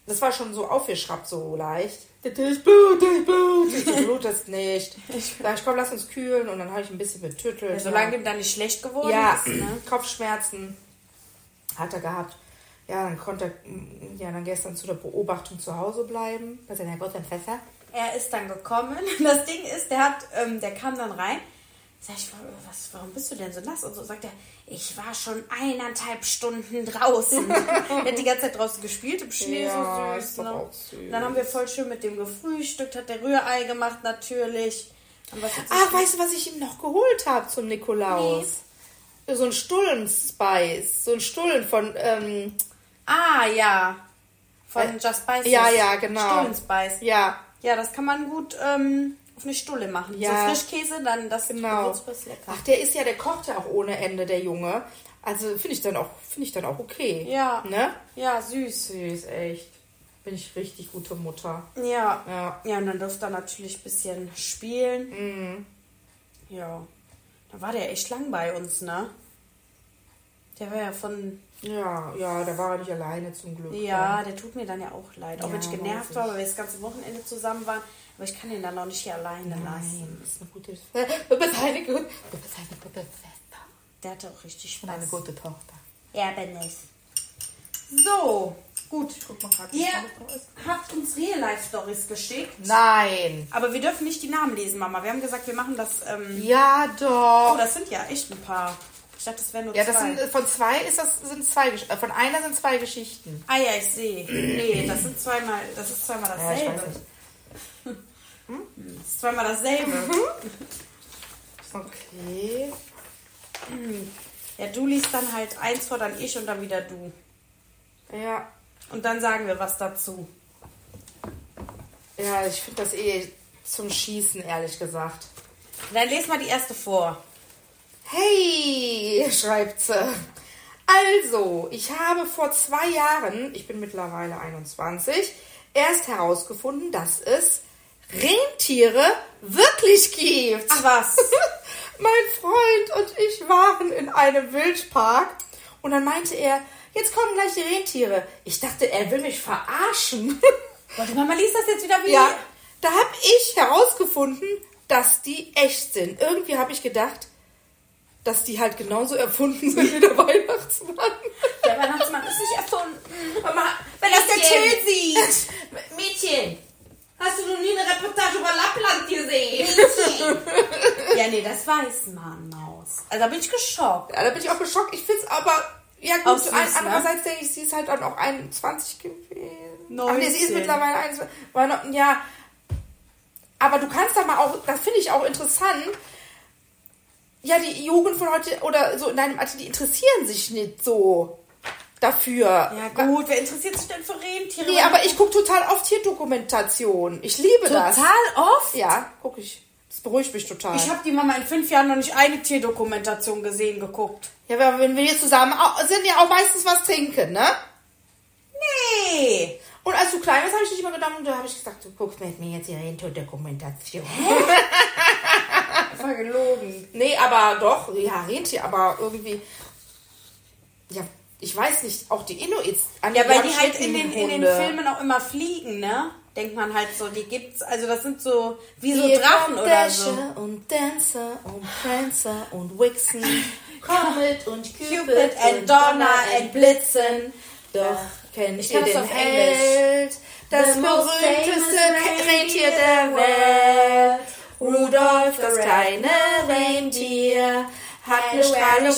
Das war schon so aufgeschraubt, so leicht. Das ist Blut, das ist Blut. Ich so, Blut ist nicht. Ich sag, ich komm, lass uns kühlen. Und dann habe ich ein bisschen betüttelt. Solange dem dann nicht schlecht geworden ja, ist. Ne? Kopfschmerzen hat er gehabt. Ja, dann konnte er ja, dann gestern zu der Beobachtung zu Hause bleiben. Bei seiner Gottentfässer. Er ist dann gekommen. Das Ding ist, der hat, ähm, der kam dann rein. Sag ich, was, warum bist du denn so nass? Und so sagt er, ich war schon eineinhalb Stunden draußen. er hat die ganze Zeit draußen gespielt im Schnee, Ja, so ist süß. Ne? auch süß. Dann haben wir voll schön mit dem gefrühstückt, hat der Rührei gemacht natürlich. Ah, weißt du, was ich ihm noch geholt habe zum Nikolaus? So ein Stullen-Spice. So ein Stullen von, ähm, ah, ja. Von Äh, Just Spices. ja, ja, genau. Stullenspice. ja, Ja, das kann man gut ähm, auf eine Stulle machen. Ja. So Frischkäse, dann das genau. Gewürz ist lecker. Ach, der ist ja, der kocht ja auch ohne Ende, der Junge. Also finde ich dann auch, finde ich dann auch okay. Ja. Ne? Ja, süß. Süß, echt. Bin ich richtig gute Mutter. Ja. Ja. Ja, und dann durfte er natürlich ein bisschen spielen. Mhm. Ja. Da war der echt lang bei uns, ne? Der war ja von. Ja, ja, da war er nicht alleine zum Glück. Ja, der tut mir dann ja auch leid. Auch Ja, wenn ich genervt war, weil wir das ganze Wochenende zusammen waren. Aber ich kann ihn dann auch nicht hier alleine lassen. Nein, ist eine gute. Du bist eine gute, du bist eine gute Schwester. Der hatte auch richtig Und eine Spaß. gute Tochter. Ja, bin ich. So, gut. Guck mal grad, Ihr habt uns Real-Life-Stories geschickt. Nein. Aber wir dürfen nicht die Namen lesen, Mama. Wir haben gesagt, wir machen das. Ähm, Ja, oh, doch. das sind ja echt ein paar. Ich dachte, das wären nur Ja, das zwei. sind, äh, von zwei ist das, sind zwei, äh, von einer sind zwei Geschichten. ah ja, ich sehe. Nee, das sind zweimal, das ist zweimal Ja, ich dasselbe. weiß nicht. das ist zweimal dasselbe. Okay. Ja, du liest dann halt eins vor, dann ich und dann wieder du. Ja, Und dann sagen wir was dazu. ja, ich finde das eh zum Schießen, ehrlich gesagt. Dann les mal die erste vor. Hey, schreibt sie. Also, ich habe vor zwei Jahren, ich bin mittlerweile 21, erst herausgefunden, dass es Rentiere wirklich gibt. Ach was. mein Freund und ich waren in einem Wildpark und dann meinte er, jetzt kommen gleich die Rentiere. Ich dachte, er will mich verarschen. Warte, Mama liest das jetzt wieder wie? ja, da habe ich herausgefunden, dass die echt sind. Irgendwie habe ich gedacht, dass die halt genauso erfunden sind wie der Weihnachtsmann. Der Weihnachtsmann ist nicht erfunden. Mama, Wenn das der. Till sieht. Mädchen, hast du noch nie eine Reportage über Lappland gesehen? Ja, nee, das weiß man, Maus. Also da bin ich geschockt. Ja, da bin ich auch geschockt. Ich finde es aber, ja gut, süß, ein, ne? andererseits denke ich, sie ist halt dann auch 21 gewesen. Ach nee, sie ist 19. mittlerweile 21. War noch, ja, aber du kannst da mal auch, das finde ich auch interessant, ja, die Jugend von heute oder so in deinem Alter, die interessieren sich nicht so dafür. Ja gut, wer interessiert sich denn für Rentiere? Nee, aber ich gucke total oft Tierdokumentation. Ich liebe das. Total oft? Ja, gucke ich. Das beruhigt mich total. Ich habe die Mama in fünf Jahren noch nicht eine Tierdokumentation gesehen, geguckt. ja, aber wenn wir hier zusammen sind, ja auch meistens was trinken, ne? Nee. Und als du klein warst, habe ich dich immer genommen und da habe ich gesagt, du guckst mit mir jetzt hier hinter Dokumentation. Das war gelogen. Nee, aber doch, ja, Rentier, aber irgendwie, ja, ich weiß nicht, auch die Inuits. Ja, weil die halt in den, in den. Filmen auch immer fliegen, ne? Denkt man halt so, die gibt's, also das sind so, wie so Drachen oder so. und Dancer und Prancer und Vixen, Comet und Cupid, Cupid and Donner and Blitzen. Doch kennt Ich ihr den auf Held, das berühmteste Rentier der Welt. Rudolf, das kleine Rentier, hat eine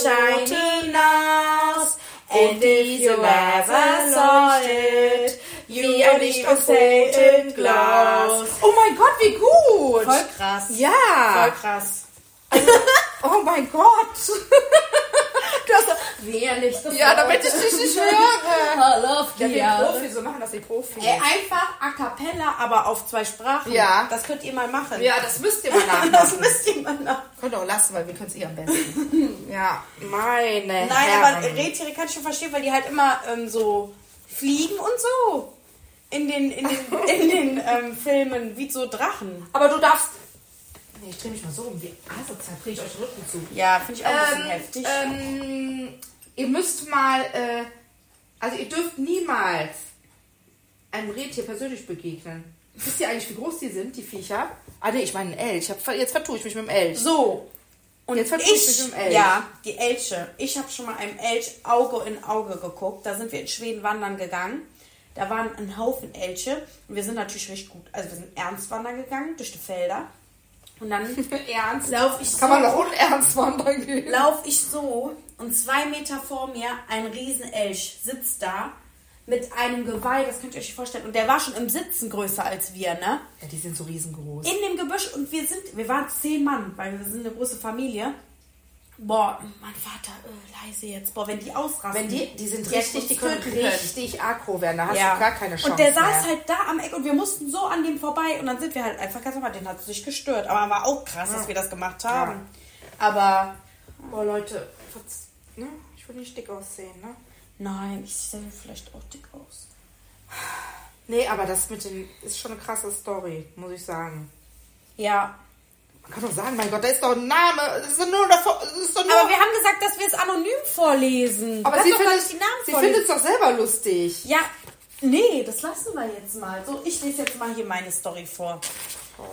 Und diese Laser leuchtet wie ein Licht aus rotem Glas. Oh mein Gott, wie gut! Voll krass. Voll Ja! krass. Oh mein Gott! Hast das ja, damit ich dich nicht höre. Ja, die Profis, so machen das die Profis. Ey, einfach a cappella, aber auf zwei Sprachen. Ja. Das könnt ihr mal machen. Ja, das müsst ihr mal nachmachen. Das müsst ihr mal machen. Könnt ihr auch lassen, weil wir können es eh am besten. ja, meine Nein, Herren. aber Rentiere kann ich schon verstehen, weil die halt immer ähm, so fliegen und so. In den, in den, in den ähm, Filmen, wie so Drachen. Aber du darfst... Nee, ich drehe mich mal so um. Wie asozial drehe ich euch den Rücken zu. Ja, finde ich auch ein bisschen Ähm, heftig. ähm, ihr müsst mal... Äh, also ihr dürft niemals einem Rentier persönlich begegnen. Wisst ihr eigentlich, wie groß die sind, die Viecher? Ah, nee, ich meine einen Elch. Ich hab, jetzt vertue ich mich mit dem Elch. So. Und Jetzt vertue ich mich mit dem Elch. Ja, die Elche. Ich habe schon mal einem Elch Auge in Auge geguckt. Da sind wir in Schweden wandern gegangen. Da waren ein Haufen Elche. Und wir sind natürlich richtig gut. Also wir sind ernst wandern gegangen durch die Felder. Und dann Ernst? lauf ich Kann so, man doch unernst wandern gehen? lauf ich so und zwei Meter vor mir ein Riesenelch sitzt da mit einem Geweih, das könnt ihr euch nicht vorstellen. Und der war schon im Sitzen größer als wir, ne? Ja, die sind so riesengroß. in dem Gebüsch und wir sind, wir waren zehn Mann, weil wir sind eine große Familie. Boah, mein Vater, äh, leise jetzt. Boah, wenn die ausrasten. Wenn die, die sind richtig, die können richtig aggro werden. Da hast Ja. du gar keine Chance und der saß mehr. halt da am Eck und wir mussten so an dem vorbei und dann sind wir halt einfach ganz normal. Den hat es nicht gestört. Aber war auch krass, dass wir das gemacht haben. Aber Boah, Leute, ne? ich will nicht dick aussehen, ne? nein, ich sehe vielleicht auch dick aus. Nee, aber das mit den ist schon eine krasse Story, muss ich sagen. Ja. Man kann doch sagen, mein Gott, da ist doch ein Name. Das ist doch nur. Das ist doch nur Aber wir haben gesagt, dass wir es anonym vorlesen. aber Lass sie doch findet nicht die Namen sie vorlesen. findet es doch selber lustig. Ja, nee, das lassen wir jetzt mal. So, ich lese jetzt mal hier meine Story vor. Oh,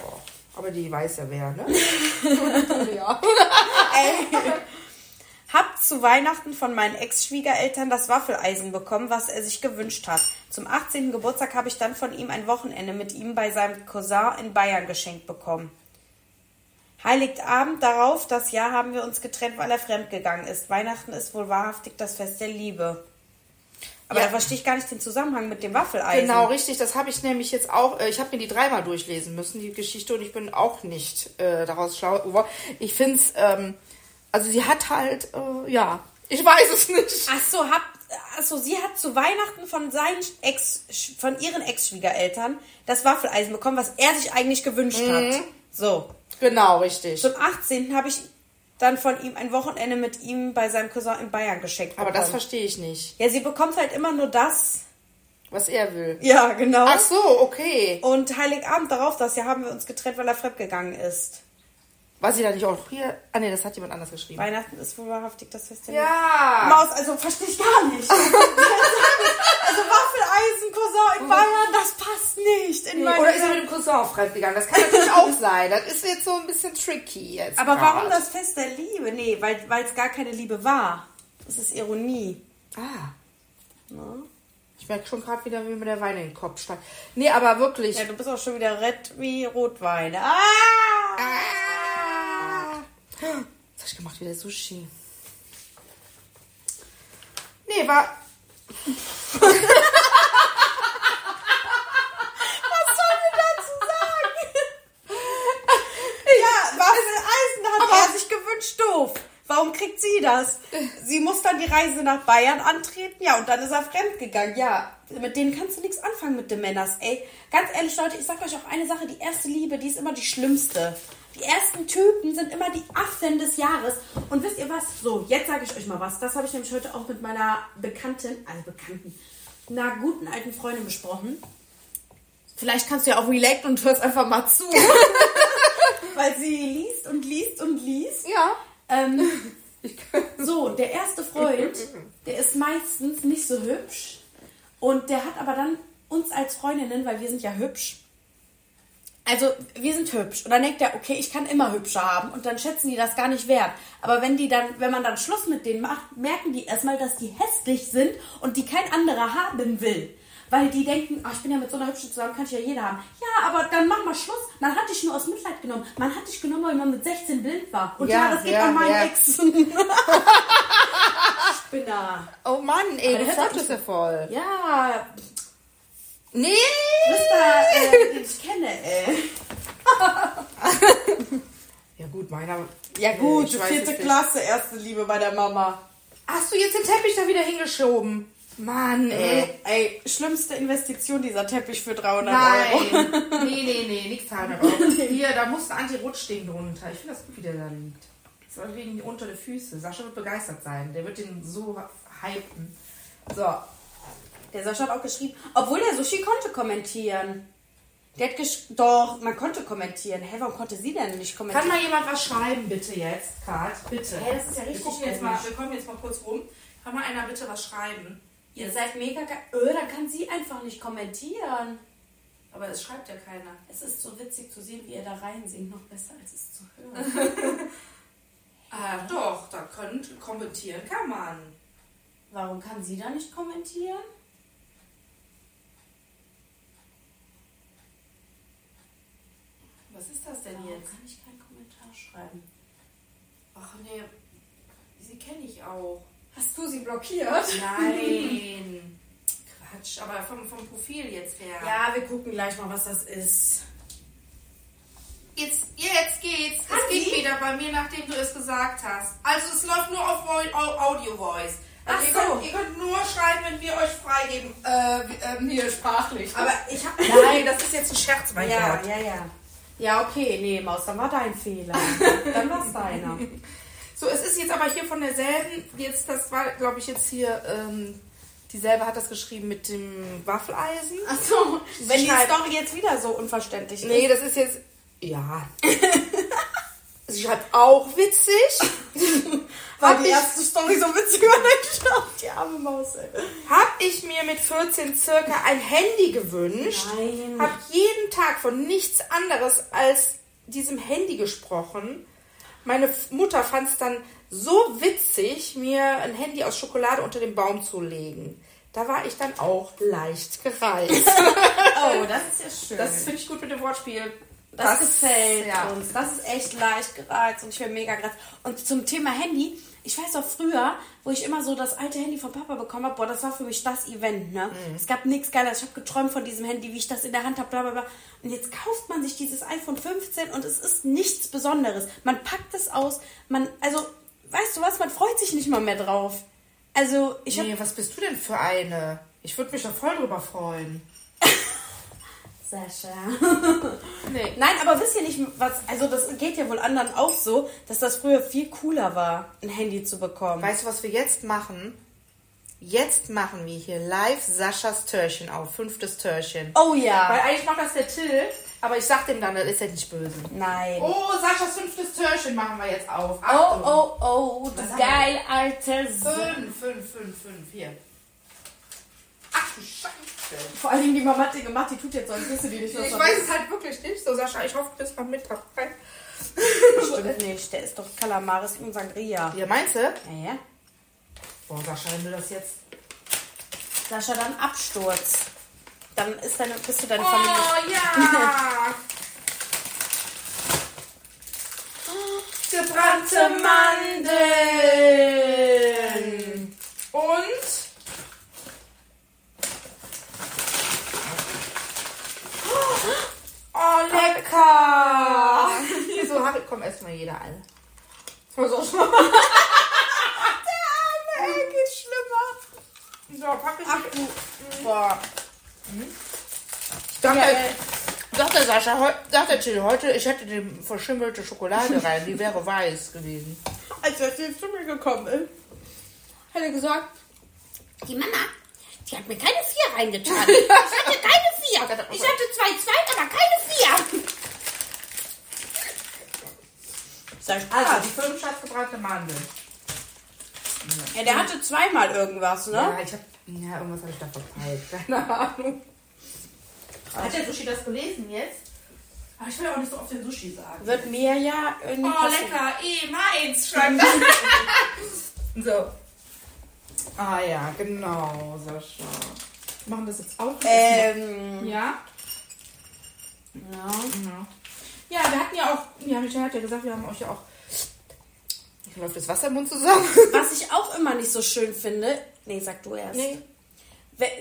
aber die weiß ja wer, ne? ja. Hab zu Weihnachten von meinen Ex-Schwiegereltern das Waffeleisen bekommen, was er sich gewünscht hat. Zum 18. Geburtstag habe ich dann von ihm ein Wochenende mit ihm bei seinem Cousin in Bayern geschenkt bekommen. Heiligabend darauf, das Jahr, haben wir uns getrennt, weil er fremdgegangen ist. Weihnachten ist wohl wahrhaftig das Fest der Liebe. Aber Ja. da verstehe ich gar nicht den Zusammenhang mit dem Waffeleisen. Genau, richtig. Das habe ich nämlich jetzt auch. äh, Ich habe mir die dreimal durchlesen müssen, die Geschichte, und ich bin auch nicht äh, daraus schlau geworden. Ich finde es, ähm, also sie hat halt, äh, ja, ich weiß es nicht. Ach so, hab, ach so, sie hat zu Weihnachten von seinen Ex, von ihren Ex-Schwiegereltern das Waffeleisen bekommen, was er sich eigentlich gewünscht hat. So. Genau, richtig. Zum 18. habe ich dann von ihm ein Wochenende mit ihm bei seinem Cousin in Bayern geschenkt Aber bekommen. das verstehe ich nicht, Ja, sie bekommt halt immer nur das. was er will. Ja, genau. Ach so, okay. Und Heiligabend darauf, das Jahr haben wir uns getrennt, weil er fremdgegangen ist. War sie da nicht auch hier? Ah nee, das hat jemand anders geschrieben. Weihnachten ist wohl wahrhaftig das Fest der Ja. Maus, also verstehe ich gar nicht. also Waffeleisen, Cousin in Bayern, das passt nicht. In meine Oder ist er mit dem Cousin fremdgegangen? Das kann natürlich auch sein. Das ist jetzt so ein bisschen tricky jetzt. Aber grad. warum das Fest der Liebe? Nee, weil es gar keine Liebe war. Das ist Ironie. Ah. Ich merke schon gerade wieder, wie mir der Wein in den Kopf steigt. Nee, aber wirklich. Ja, du bist auch schon wieder red wie Rotwein. Ah! Ah. Was hab ich gemacht? Wieder Sushi. Nee, war. Was soll wir dazu sagen? ja, Waffeleisen hat Aber- er sich gewünscht, doof. Warum kriegt sie das? Sie muss dann die Reise nach Bayern antreten, ja, und dann ist er fremdgegangen. Ja, mit denen kannst du nichts anfangen mit den Männers, ey. Ganz ehrlich, Leute, ich sag euch auch eine Sache, die erste Liebe, die ist immer die schlimmste. Die ersten Typen sind immer die Affen des Jahres. Und wisst ihr was? So, jetzt sage ich euch mal was. Das habe ich nämlich heute auch mit meiner Bekannten, also Bekannten, einer guten alten Freundin besprochen. Vielleicht kannst du ja auch relate und hörst einfach mal zu. Weil sie liest und liest und liest. Ja. Ähm, so, der erste Freund, der ist meistens nicht so hübsch. Und der hat aber dann uns als Freundinnen, weil wir sind ja hübsch, also wir sind hübsch. Und dann denkt er, okay, ich kann immer hübscher haben. Und dann schätzen die das gar nicht wert. Aber wenn die dann, wenn man dann Schluss mit denen macht, merken die erstmal, dass die hässlich sind und die kein anderer haben will. Weil die denken, ah, ich bin ja mit so einer Hübschen zusammen, kann ich ja jeder haben. Ja, aber dann mach mal Schluss. Man hat dich nur aus Mitleid genommen. Man hat dich genommen, weil man mit 16 blind war. Und ja, Ja, das geht ja, an meinen ja. Ex. Spinner. Oh Mann, ey, du es ja voll. Ja, Nee! Mister, äh, den ich kenne, ey. Ja gut, meiner... Ja gut, ich vierte. Klasse, erste Liebe bei der Mama. Hast du jetzt den Teppich da wieder hingeschoben? Mann, ey. Äh, ey, schlimmste Investition dieser Teppich für 300 Nein. Euro. nee, nee, nee, nichts 300 Euro. Hier, da muss ein Anti-Rutschding drunter. Ich finde das gut, wie der da liegt. Das war wegen unter der Füße. Sascha wird begeistert sein. Der wird den so hypen. So. Der Sascha hat auch geschrieben, obwohl der Sushi konnte kommentieren. Der hat gesch Doch, man konnte kommentieren. Hä, warum konnte sie denn nicht Kann kommentieren? mal jemand was schreiben, bitte jetzt, Kat? Bitte. Hä, das ist ja richtig Wir, jetzt mal, wir kommen jetzt mal kurz rum. Kann mal einer bitte was schreiben? Ihr seid mega geil. Öh, da kann sie einfach nicht kommentieren. Aber es schreibt ja keiner. Es ist so witzig zu sehen, wie ihr da reinsingt. Noch besser als es zu hören. Ah, doch, da könnt kommentieren kann man. Warum kann sie da nicht kommentieren? Was ist das denn Warum jetzt? kann ich keinen Kommentar schreiben? Ach nee, sie kenne ich auch. Hast du sie blockiert? Nein. Quatsch, aber vom, vom Profil jetzt her. Ja, wir gucken gleich mal, was das ist. Jetzt, jetzt geht's. Hat es geht sie? wieder bei mir, nachdem du es gesagt hast. Also es läuft nur auf Vo- Au- Audio Voice. Also Ach ihr, so. könnt, ihr könnt nur schreiben, wenn wir euch freigeben. Äh, äh, mir sprachlich. Aber ich habe. Nein, das ist jetzt ein Scherz, mein Ja, Gott. ja, ja. Ja, okay, nee, Maus, dann war dein Fehler. dann war es deiner. So, es ist jetzt aber hier von derselben. Jetzt, das war, glaube ich, jetzt hier. Ähm, dieselbe hat das geschrieben mit dem Waffeleisen. Achso, wenn die Story jetzt wieder so unverständlich Nee, ist. das ist jetzt. Ja. Sie schreibt auch witzig. War hab die ich- erste Story so witzig war, die arme Maus, ey. Hab ich mir mit 14 circa ein Handy gewünscht. Nein. Hab jeden Tag von nichts anderes als diesem Handy gesprochen. Meine Mutter fand es dann so witzig, mir ein Handy aus Schokolade unter den Baum zu legen. Da war ich dann auch leicht gereizt. Oh, das ist ja schön. Das finde ich gut mit dem Wortspiel. Das, gefällt ja. uns. Das ist echt leicht gereizt und ich bin mega gereizt. Und zum Thema Handy, ich weiß auch früher, wo ich immer so das alte Handy von Papa bekommen habe, boah, das war für mich das Event, ne? Es gab nichts Geiles. Ich habe geträumt von diesem Handy, wie ich das in der Hand habe, bla bla bla. Und jetzt kauft man sich dieses iPhone 15 und es ist nichts Besonderes. Man packt es aus, man, also, weißt du was, man freut sich nicht mal mehr drauf. Also, ich habe Nee, was bist du denn für eine? Ich würde mich da voll drüber freuen. Sascha. Nee. Nein, aber wisst ihr nicht, was, also das geht ja wohl anderen auch so, dass das früher viel cooler war, ein Handy zu bekommen. Weißt du, was wir jetzt machen? Jetzt machen wir hier live Saschas Törchen auf. Fünftes Törchen. Oh ja. Weil eigentlich macht das der Till, aber ich sag dem dann, das ist ja nicht böse. Nein. Oh, Saschas fünftes Törchen machen wir jetzt auf. Oh, Achtung. oh, oh, du haben geil, alter. Fünf, fünf, fünf, fünf, hier. Ach du Scheiße. Vor allem die Mama hat die gemacht, die tut jetzt so, als wüsste die nicht, was Ich weiß es halt wirklich nicht so, Sascha. Ich hoffe, du bist noch mit dabei. Stimmt nicht, der ist doch Kalamaris und Sangria. Ja, meinst du? Ja, ja. Boah, Sascha, wenn du das jetzt... Sascha, dann Absturz. Dann ist deine, bist du deine Familie. Oh, ja! Gebrannte Mandeln. Und... Oh, lecker! Hier so, Harry, komm, ess mal jeder eine. So, so. Der Arme, ey, geht schlimmer. So, pack ich Ach, du. Boah. Sagt der, sagt der Sascha, heu, sagt der Till, heute, ich hätte die verschimmelte Schokolade rein, die wäre weiß gewesen. Als er zu mir gekommen ist, hat er gesagt, Die Mama, die hat mir keine vier reingetan. Ich hatte keine vier. Ich hatte zwei, zwei, aber keine vier. Also, ah, die fünf Schatz gebrannte Mandeln. ja, der hatte zweimal irgendwas, ne? Ja, ich hab, ja, irgendwas habe ich da verpeilt. Keine Ahnung. Hat der Sushi das gelesen jetzt? Aber ich will auch nicht so oft den Sushi sagen. Wird mir ja irgendwie Oh, passieren. lecker, eh, meins, schreibt so. Ah ja, genau, Sascha. Wir machen das jetzt auch. Ähm, ja? ja. Ja. Ja, wir hatten ja auch, ja, Michael hat ja gesagt, wir haben euch ja auch. Mir läuft das Wasser im Mund zusammen. Was ich auch immer nicht so schön finde, nee, sag du erst. Nee.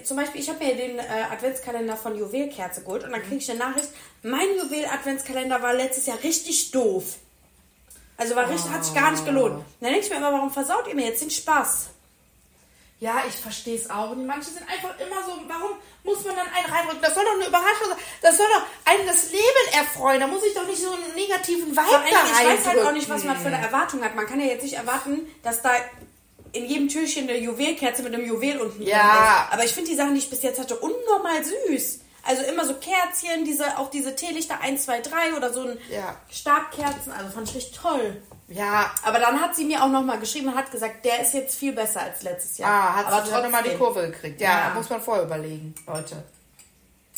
Zum Beispiel, ich habe mir den äh, Adventskalender von Juwelkerze geholt und dann kriege ich eine Nachricht, mein Juwel-Adventskalender war letztes Jahr richtig doof. Also war richtig, hat sich gar nicht gelohnt. Dann denke ich mir immer, warum versaut ihr mir jetzt den Spaß? Ja, ich verstehe es auch. Und manche sind einfach immer so, warum muss man dann einen reindrücken? Das soll doch eine Überraschung sein. Das soll doch einen das Leben erfreuen. Da muss ich doch nicht so einen negativen Vibe da ich weiß halt auch nicht, was man für eine Erwartung hat. Man kann ja jetzt nicht erwarten, dass da in jedem Türchen eine Juwelkerze mit einem Juwel unten Ja. drin ist. Aber ich finde die Sachen, die ich bis jetzt hatte, unnormal süß. Also immer so Kerzchen, diese, auch diese Teelichter 1, 2, 3 oder so ein Ja. Stabkerzen. Also fand ich richtig toll. Ja, Aber dann hat sie mir auch nochmal geschrieben und hat gesagt, der ist jetzt viel besser als letztes Jahr. ah, hat aber sie schon nochmal die trotzdem. Kurve gekriegt. Ja, Ja. muss man vorher überlegen, Leute.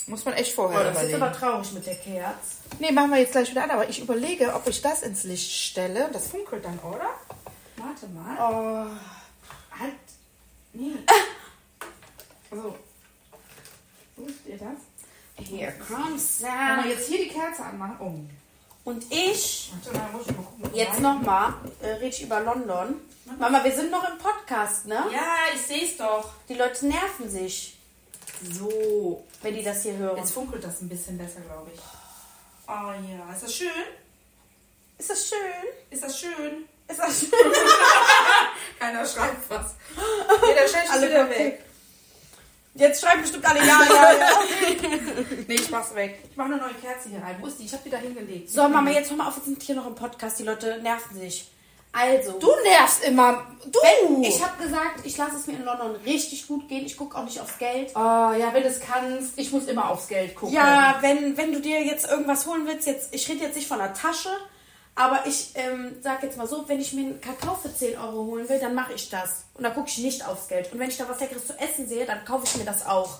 Muss man echt vorher Oh, das ist überlegen. aber traurig mit der Kerz. Nee, machen wir jetzt gleich wieder an, aber ich überlege, ob ich das ins Licht stelle. Das funkelt dann, oder? Warte mal. Oh, halt. Nee. Also. Wo steht das? Here comes Wenn Sam. wir jetzt hier die Kerze anmachen. Oh. Und ich, jetzt nochmal, äh, rede ich über London. Mama, wir sind noch im Podcast, ne? Ja, ich sehe es doch. Die Leute nerven sich, So. wenn die das hier hören. Jetzt funkelt das ein bisschen besser, glaube ich. Oh ja, ist das schön? ist das schön? Ist das schön? Ist das schön? Keiner schreibt was. Jeder Alle wieder weg. Jetzt schreiben bestimmt alle ja, ja, ja. Nee, ich mach's weg. Ich mache eine neue Kerze hier rein. Wo ist die? Ich habe die da hingelegt. So, Mama, jetzt hör mal auf, wir sind hier noch im Podcast. Die Leute nerven sich. Also, Du nervst immer. Du. wenn, ich habe gesagt, ich lasse es mir in London richtig gut gehen. Ich gucke auch nicht aufs Geld. Oh, ja, wenn du es kannst. Ich muss immer aufs Geld gucken. Ja, wenn, wenn du dir jetzt irgendwas holen willst, jetzt, ich rede jetzt nicht von der Tasche, aber ich ähm, sag jetzt mal so, wenn ich mir einen Kakao für 10 Euro holen will, dann mache ich das. Und dann gucke ich nicht aufs Geld. Und wenn ich da was Leckeres zu essen sehe, dann kaufe ich mir das auch.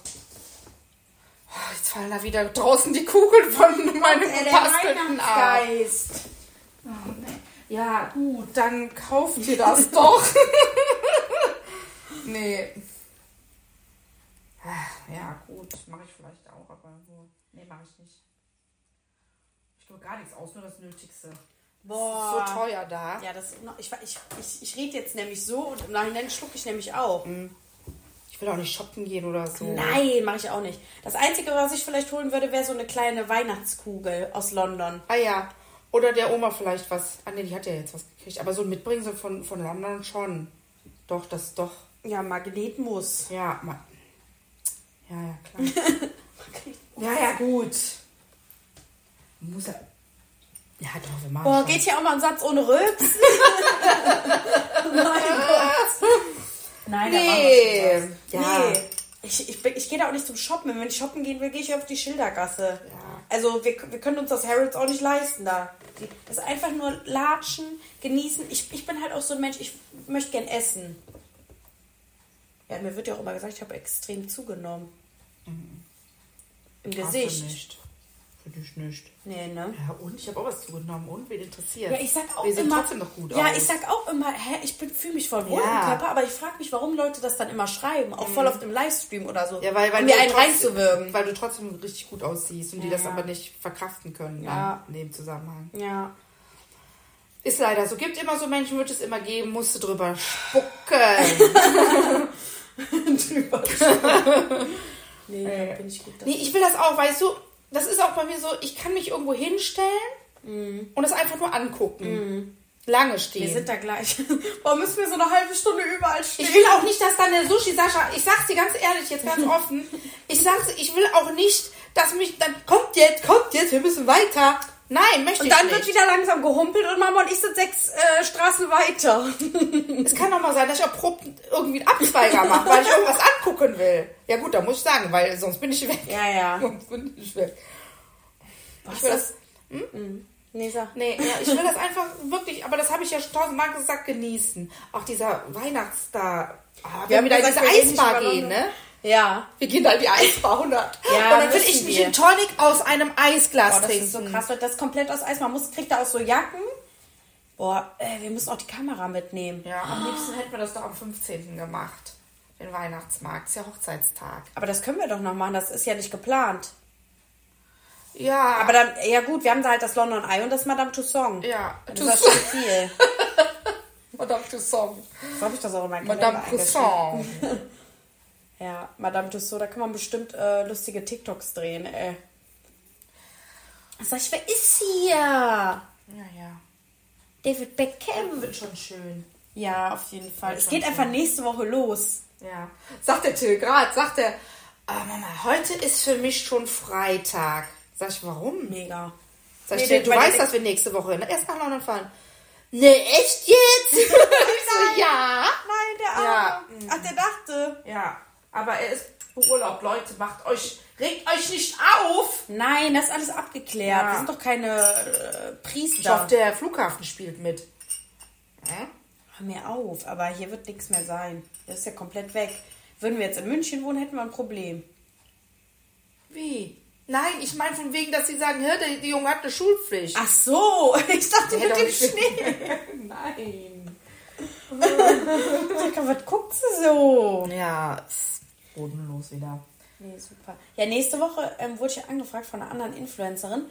Oh, jetzt fallen da wieder draußen die Kugeln von meinem gebastelten. Weihnachtsgeist. Oh, nee. Ja, gut, dann kauf dir das doch. nee. Ah, Ja, gut, mache ich vielleicht auch, aber so. Nee, mache ich nicht. Ich gebe gar nichts aus, nur das Nötigste. Boah. So teuer da. Ja, das, ich, ich, ich, ich rede jetzt nämlich so und im Nachhinein schlucke ich nämlich auch. Ich will auch nicht shoppen gehen oder so. Nein, mache ich auch nicht. Das Einzige, was ich vielleicht holen würde, wäre so eine kleine Weihnachtskugel aus London. Ah ja. Oder der Oma vielleicht was. Ah ne, die hat ja jetzt was gekriegt. Aber so ein Mitbringsel von, von London schon. Doch, das doch. Ja, Magnet muss. Ja, ma ja, ja, klar. ja, ja, gut. Muss er. Ja, doch, wir machen Boah, geht hier auch mal ein Satz ohne Rülpsen? mein Gott. Nein, Nee. da was. Ja. Nee. Ich, ich, ich gehe da auch nicht zum Shoppen. Wenn ich shoppen gehen will, gehe ich auf die Schildergasse. Ja. Also wir, wir können uns das Harrods auch nicht leisten da. Das ist einfach nur latschen, genießen. Ich, ich bin halt auch so ein Mensch, ich möchte gern essen. Ja, mir wird ja auch immer gesagt, ich habe extrem zugenommen. Im Hast du Gesicht. Für dich nicht. Nee, ne? Ja, und? Ich habe auch was zugenommen. Und? Wen interessiert? Ja, ich sag auch Wir sehen immer. trotzdem noch gut ja, aus. ich sag auch immer, hä, ich fühle mich voll wohl Ja. im Körper, aber ich frage mich, warum Leute das dann immer schreiben, auch voll auf dem Livestream oder so. Mhm. Ja, weil, weil, um mir einen reinzuwirken. weil du trotzdem richtig gut aussiehst und die das Ja. aber nicht verkraften können Ja. dann in dem Zusammenhang. Ja. Ist leider so. Gibt immer so Menschen, wird es immer geben, musst du drüber spucken. Nee, da bin ich gut. nee, ich will das auch, weißt du, das ist auch bei mir so, ich kann mich irgendwo hinstellen und es einfach nur angucken. Lange stehen. wir sind da gleich. Warum müssen wir so eine halbe Stunde überall stehen? Ich will auch nicht, dass dann der Sushi, Sascha, ich sag's dir ganz ehrlich, jetzt ganz offen, ich sag's, ich will auch nicht, dass mich, dann kommt jetzt, kommt jetzt, wir müssen weiter. Nein, möchte und ich dann nicht. wird wieder langsam gehumpelt und Mama und ich sind sechs äh, Straßen weiter. Es kann doch mal sein, dass ich abrupt irgendwie einen Abzweiger mache, weil ich irgendwas angucken will. Ja gut, da muss ich sagen, weil sonst bin ich weg. Ja, ja. Sonst bin ich weg. Was Ich will ist das, Nee, sag. nee, ja, ich will das einfach wirklich, aber das habe ich ja schon tausendmal gesagt, genießen. Auch dieser Weihnachtsstar. Ah, wir haben wieder diese Eisbar gehen, ne? Ja. Wir gehen da in die Eisbar 100. Ja, und dann will ich einen wir. Gin Tonic aus einem Eisglas Boah, das trinken. ist so krass, weil das komplett aus Eis. Man muss, kriegt da auch so Jacken. Boah, äh, wir müssen auch die Kamera mitnehmen. Ja, am liebsten hätten wir das doch am 15. gemacht. Den Weihnachtsmarkt. Ist ja Hochzeitstag. Aber das können wir doch noch machen, das ist ja nicht geplant. Ja. Aber dann, ja gut, wir haben da halt das London Eye und das Madame Tussauds. Ja. Das ist das schon viel. Madame Tussauds. So habe ich das auch in meinem Madame. Tussauds. Ja, Madame Tussauds, da kann man bestimmt äh, lustige TikToks drehen, ey. Sag ich, wer ist hier? Ja, ja. David Beckham. Wird schon schön. Ja, auf jeden Fall. Wird Es geht einfach nächste Woche los. Ja. Sagt der Till gerade, sagt er, ah, Mama, heute ist für mich schon Freitag. Sag ich, warum? Mega. Sag Nee, ich, der- du weißt, dass wir nächste Woche erst nach London fahren. Ne, echt jetzt? ich so, ja. Nein, der Ja. Arme. Ach, der dachte. Ja, aber er ist beurlaubt. Leute, macht euch, regt euch nicht auf. Nein, das ist alles abgeklärt. Ja. Wir sind doch keine äh, Ich Priester. hoffe, der Flughafen spielt mit. Hör mir auf, aber hier wird nichts mehr sein. Das ist ja komplett weg. Würden wir jetzt in München wohnen, hätten wir ein Problem. Wie? Nein, ich meine von wegen, dass sie sagen, hä, die, die Junge hat eine Schulpflicht. Ach so, ich dachte mit dem Schnee. Nein. Sag, Was guckst du so? Ja, bodenlos wieder. Nee, super. Ja, nächste Woche ähm, wurde ich angefragt von einer anderen Influencerin,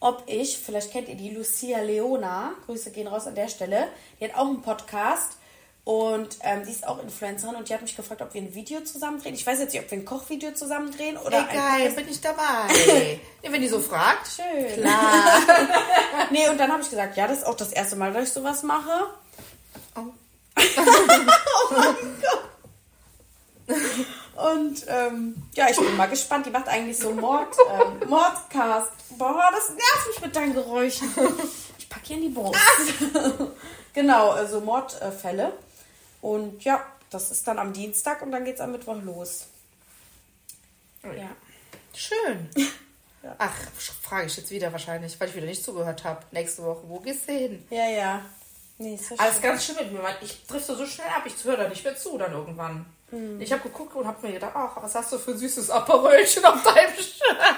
ob ich, vielleicht kennt ihr die Lucia Leona, Grüße gehen raus an der Stelle, die hat auch einen Podcast und ähm, die ist auch Influencerin und die hat mich gefragt, ob wir ein Video zusammen drehen. Ich weiß jetzt nicht, ob wir ein Kochvideo zusammen drehen oder Ey, ein geil, bin ich dabei. ja, wenn die so fragt. Schön. Klar. Nee, und dann habe ich gesagt, ja, das ist auch das erste Mal, dass ich sowas mache. Und ähm, ja, ich bin mal gespannt. Die macht eigentlich so Mord, ähm, Mordcast. Boah, das nervt mich mit deinen Geräuschen. Ich packe hier in die Brust. genau, also Mordfälle. Und ja, das ist dann am Dienstag und dann geht's am Mittwoch los. Ja. Schön. Ach, frage ich jetzt wieder wahrscheinlich, weil ich wieder nicht zugehört habe. Nächste Woche, wo gehst du hin? Ja, ja. Nee, ist ja Alles ganz schlimm mit mir, weil ich drifte so schnell ab, ich höre da nicht mehr zu dann irgendwann. Ich habe geguckt und habe mir gedacht, ach, was hast du für ein süßes Aperölchen auf deinem Shirt?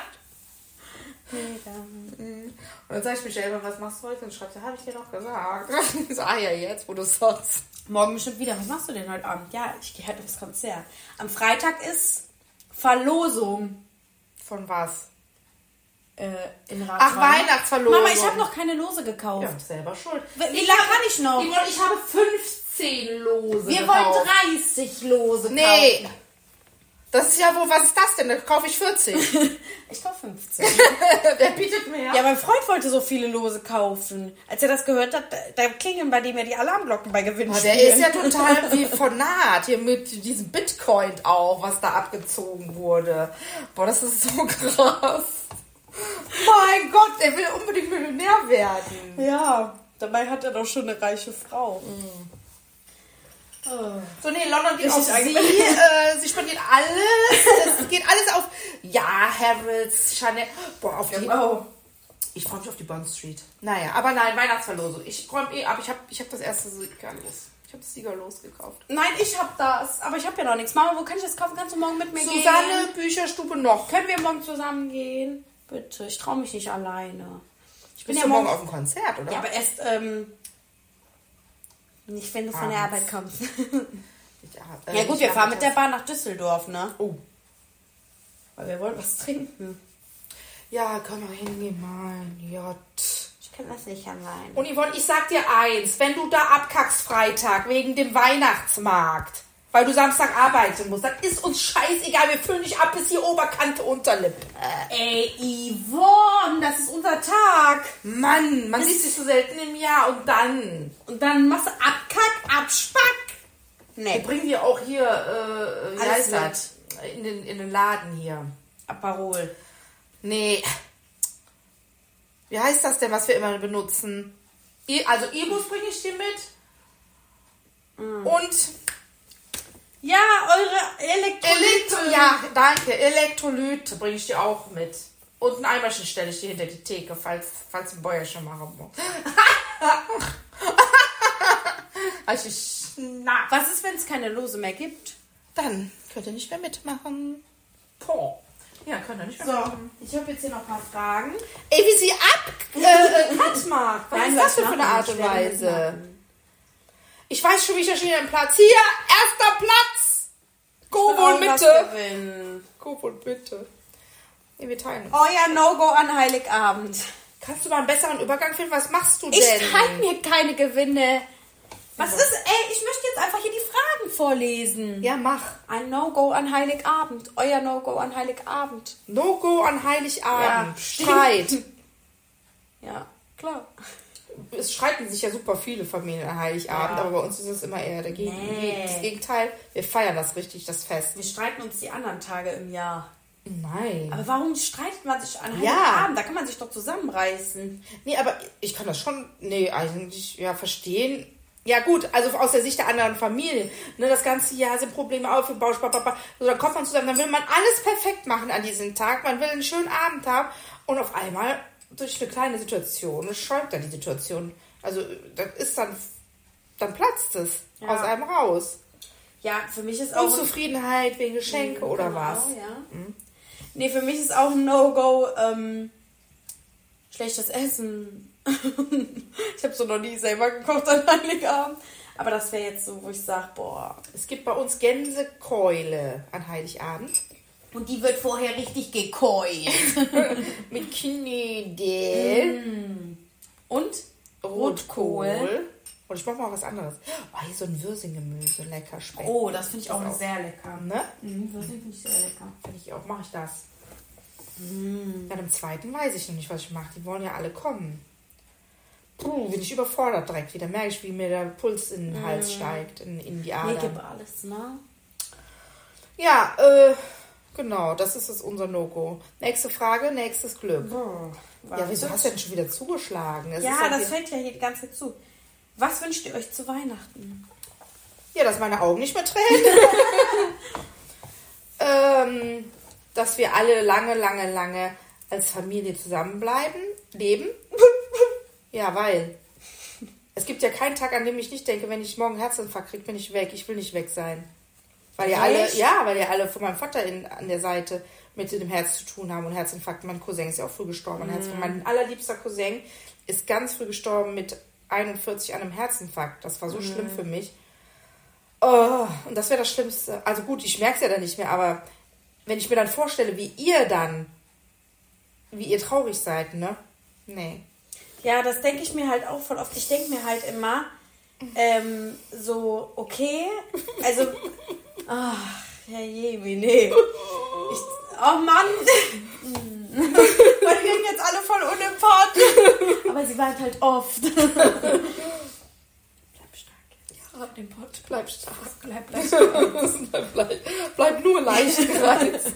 Nee, dann- Und dann sage ich Michelle, was machst du heute? Und schreibt, habe ich dir noch gesagt. Ich so, ah ja, jetzt, wo du sonst. Morgen bestimmt wieder. Was machst du denn heute Abend? Ja, ich gehe halt aufs Konzert. Am Freitag ist Verlosung Von was? äh, in. Ach, Weihnachtsverlosung. Mama, ich habe noch keine Lose gekauft. Ja, selber schuld. Wie lange kann ich noch? Ich, habe 15 Lose Wir gekauft. wollen 30 Lose Nee. kaufen. Das ist ja wohl, was ist das denn? Da kaufe ich 40. Ich kaufe 15. Wer bietet mehr? ja, mein Freund wollte so viele Lose kaufen. Als er das gehört hat, da, klingeln bei dem ja die Alarmglocken bei Gewinnspielen. der ist ja total wie von naht, hier mit diesem Bitcoin auch, was da abgezogen wurde. Boah, das ist so krass. Mein Gott, er will unbedingt Millionär werden. Ja, dabei hat er doch schon eine reiche Frau. So, nee, London geht auf sie. Äh, sie spendiert alles. Es geht alles auf, ja, Harrods, Chanel. Boah, auf die, Genau. Ich freue mich auf die Bond Street. Naja, aber nein, Weihnachtsverlosung. Ich räume eh ab. Ich habe ich hab das erste Sieger los. Ich habe das Sieger losgekauft. Nein, ich hab das. Aber ich habe ja noch nichts. Mama, wo kann ich das kaufen? Kannst du morgen mit mir gehen? Susanne, Bücherstube noch. Können wir morgen zusammen gehen? Bitte, ich traue mich nicht alleine. Ich bin Bist ja morgen morgen auf dem Konzert, oder? Ja, aber erst, ähm, nicht wenn du von der. Arbeit kommst. Ich- äh, ja gut, wir fahren mit der Bahn nach Düsseldorf, ne? Oh. Weil wir wollen was trinken. Ja, komm mal hingehen, mein Gott. Ich kann das nicht allein. Und Yvonne, ich sag dir eins, wenn du da abkackst Freitag wegen dem Weihnachtsmarkt, weil du Samstag arbeiten musst, dann ist uns scheißegal, wir füllen dich ab bis hier Oberkante Unterlippe. Ey, Yvonne, das ist unser Tag. Mann, man sieht sich so selten im Jahr und dann. Und dann machst du Abkack, Abspack. Wir Nee, bringen dir auch hier, äh, wie heißt das? In den, in den Laden hier. Aperol. Nee. Wie heißt das denn, was wir immer benutzen? Also Ibus bringe ich dir mit. Und Ja, eure Elektrolyte. Elektro ja, danke. Elektrolyte bringe ich dir auch mit. Und ein Eimerchen stelle ich dir hinter die Theke, falls, falls ein Bäuerchen machen muss. also na, Was ist, wenn es keine Lose mehr gibt? dann könnt ihr nicht mehr mitmachen. Boah. Ja, könnt ihr nicht mehr So, mitmachen. ich habe jetzt hier noch ein paar Fragen. Ey, wie sie ab... Äh, äh, hat mal. Was Nein, ist das denn für eine? Art und Weise? Ich weiß schon, wie ich stehe am Platz. Hier, erster Platz. Go Ich will wohl auch was bitte. gewinnen. Go wohl bitte. Nee, wir teilen uns. Euer No-Go an Heiligabend. Kannst du mal einen besseren Übergang finden? Was machst du denn? Ich teile mir keine Gewinne. Was ist, ey, ich möchte jetzt einfach hier die Fragen vorlesen. Ja, mach. Ein No-Go an Heiligabend. Euer No-Go an Heiligabend. No-Go an Heiligabend. Ja. Streit. Ja, klar. Es streiten sich ja super viele Familien an Heiligabend, Ja. aber bei uns ist es immer eher dagegen. Nee. Das Gegenteil, wir feiern das richtig, das Fest. Wir streiten uns die anderen Tage im Jahr. Nein. Aber warum streitet man sich an Ja. Heiligabend? Da kann man sich doch zusammenreißen. Nee, aber ich kann das schon, nee, eigentlich, ja, verstehen. Ja gut, also aus der Sicht der anderen Familie. Ne, das ganze Jahr sind Probleme aufgebaut, papapa. So, dann kommt man zusammen, dann will man alles perfekt machen an diesem Tag. Man will einen schönen Abend haben und auf einmal durch eine kleine Situation schäumt dann die Situation. Also das ist dann dann platzt es Ja. aus einem raus. Ja, für mich ist auch. Unzufriedenheit wegen Geschenke oder Genau, was? Ja. Nee, für mich ist auch ein No-Go ähm, schlechtes Essen. ich habe so noch nie selber gekocht an Heiligabend. Aber das wäre jetzt so, wo ich sage, boah. Es gibt bei uns Gänsekeule an Heiligabend. Und die wird vorher richtig gekeult. Mit Knödel, Und Rotkohl. Und ich mache mal was anderes. Oh, hier so ein Würsinggemüse, lecker schmeckt. Oh, das finde ich auch auch. sehr lecker. Ne? Mhm, Würsing finde ich sehr lecker. Finde ich auch, mache ich das. Bei dem zweiten weiß ich noch nicht, was ich mache. Die wollen ja alle kommen. Puh, bin ich überfordert direkt wieder. Merke ich, wie mir der Puls in den Hals steigt, in, in die Adern. gib alles, ne? Ja, äh, genau, das ist es unser No-Go. Nächste Frage, nächstes Glück. Ja, wieso hast du denn schon wieder zugeschlagen? Es ist Ja, doch das fällt ja hier die ganze Zeit zu. Was wünscht ihr euch zu Weihnachten? Ja, dass meine Augen nicht mehr tränen. ähm, dass wir alle lange, lange, lange als Familie zusammenbleiben, leben. ja, weil es gibt ja keinen Tag, an dem ich nicht denke, wenn ich morgen Herzinfarkt kriege, bin ich weg. Ich will nicht weg sein. Weil ja alle, ja, weil ja alle von meinem Vater in, an der Seite mit dem Herz zu tun haben und Herzinfarkt. Mein Cousin ist ja auch früh gestorben. an Herzinfarkt. Mein allerliebster Cousin ist ganz früh gestorben mit 41 an einem Herzinfarkt. Das war so schlimm für mich. Oh, und das wäre das Schlimmste. Also gut, ich merke es ja dann nicht mehr, aber wenn ich mir dann vorstelle, wie ihr dann, wie ihr traurig seid, ne? Nee. Ja, das denke ich mir halt auch voll oft. Ich denke mir halt immer, ähm, so, okay, also, ach, Herr Jemi, nee. Ich, oh Mann. Wir reden jetzt alle voll unempathisch. Aber sie weint halt oft. Bleib stark. Ja, den Pott. Bleib stark. Bleib, bleib stark. bleib, bleib, bleib nur leicht gereizt.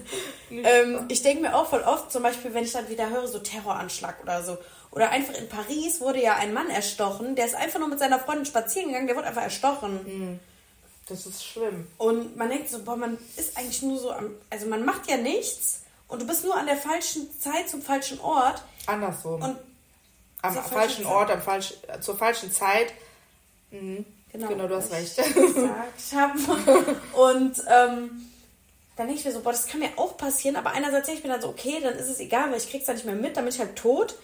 ähm, ich denke mir auch voll oft, zum Beispiel, wenn ich dann wieder höre, so Terroranschlag oder so. Oder einfach in Paris wurde ja ein Mann erstochen, der ist einfach nur mit seiner Freundin spazieren gegangen, der wurde einfach erstochen. Das ist schlimm. Und man denkt so, boah, man ist eigentlich nur so am, also man macht ja nichts und du bist nur an der falschen Zeit zum falschen Ort. Andersrum. Und am falschen falschen Ort, am falsch, zur falschen Zeit. genau, Genau, du hast recht. ich habe. Und ähm, dann denke ich mir so, boah, das kann mir auch passieren, aber einerseits denke ich mir dann so, okay, dann ist es egal, weil ich krieg's dann nicht mehr mit, dann bin ich halt tot.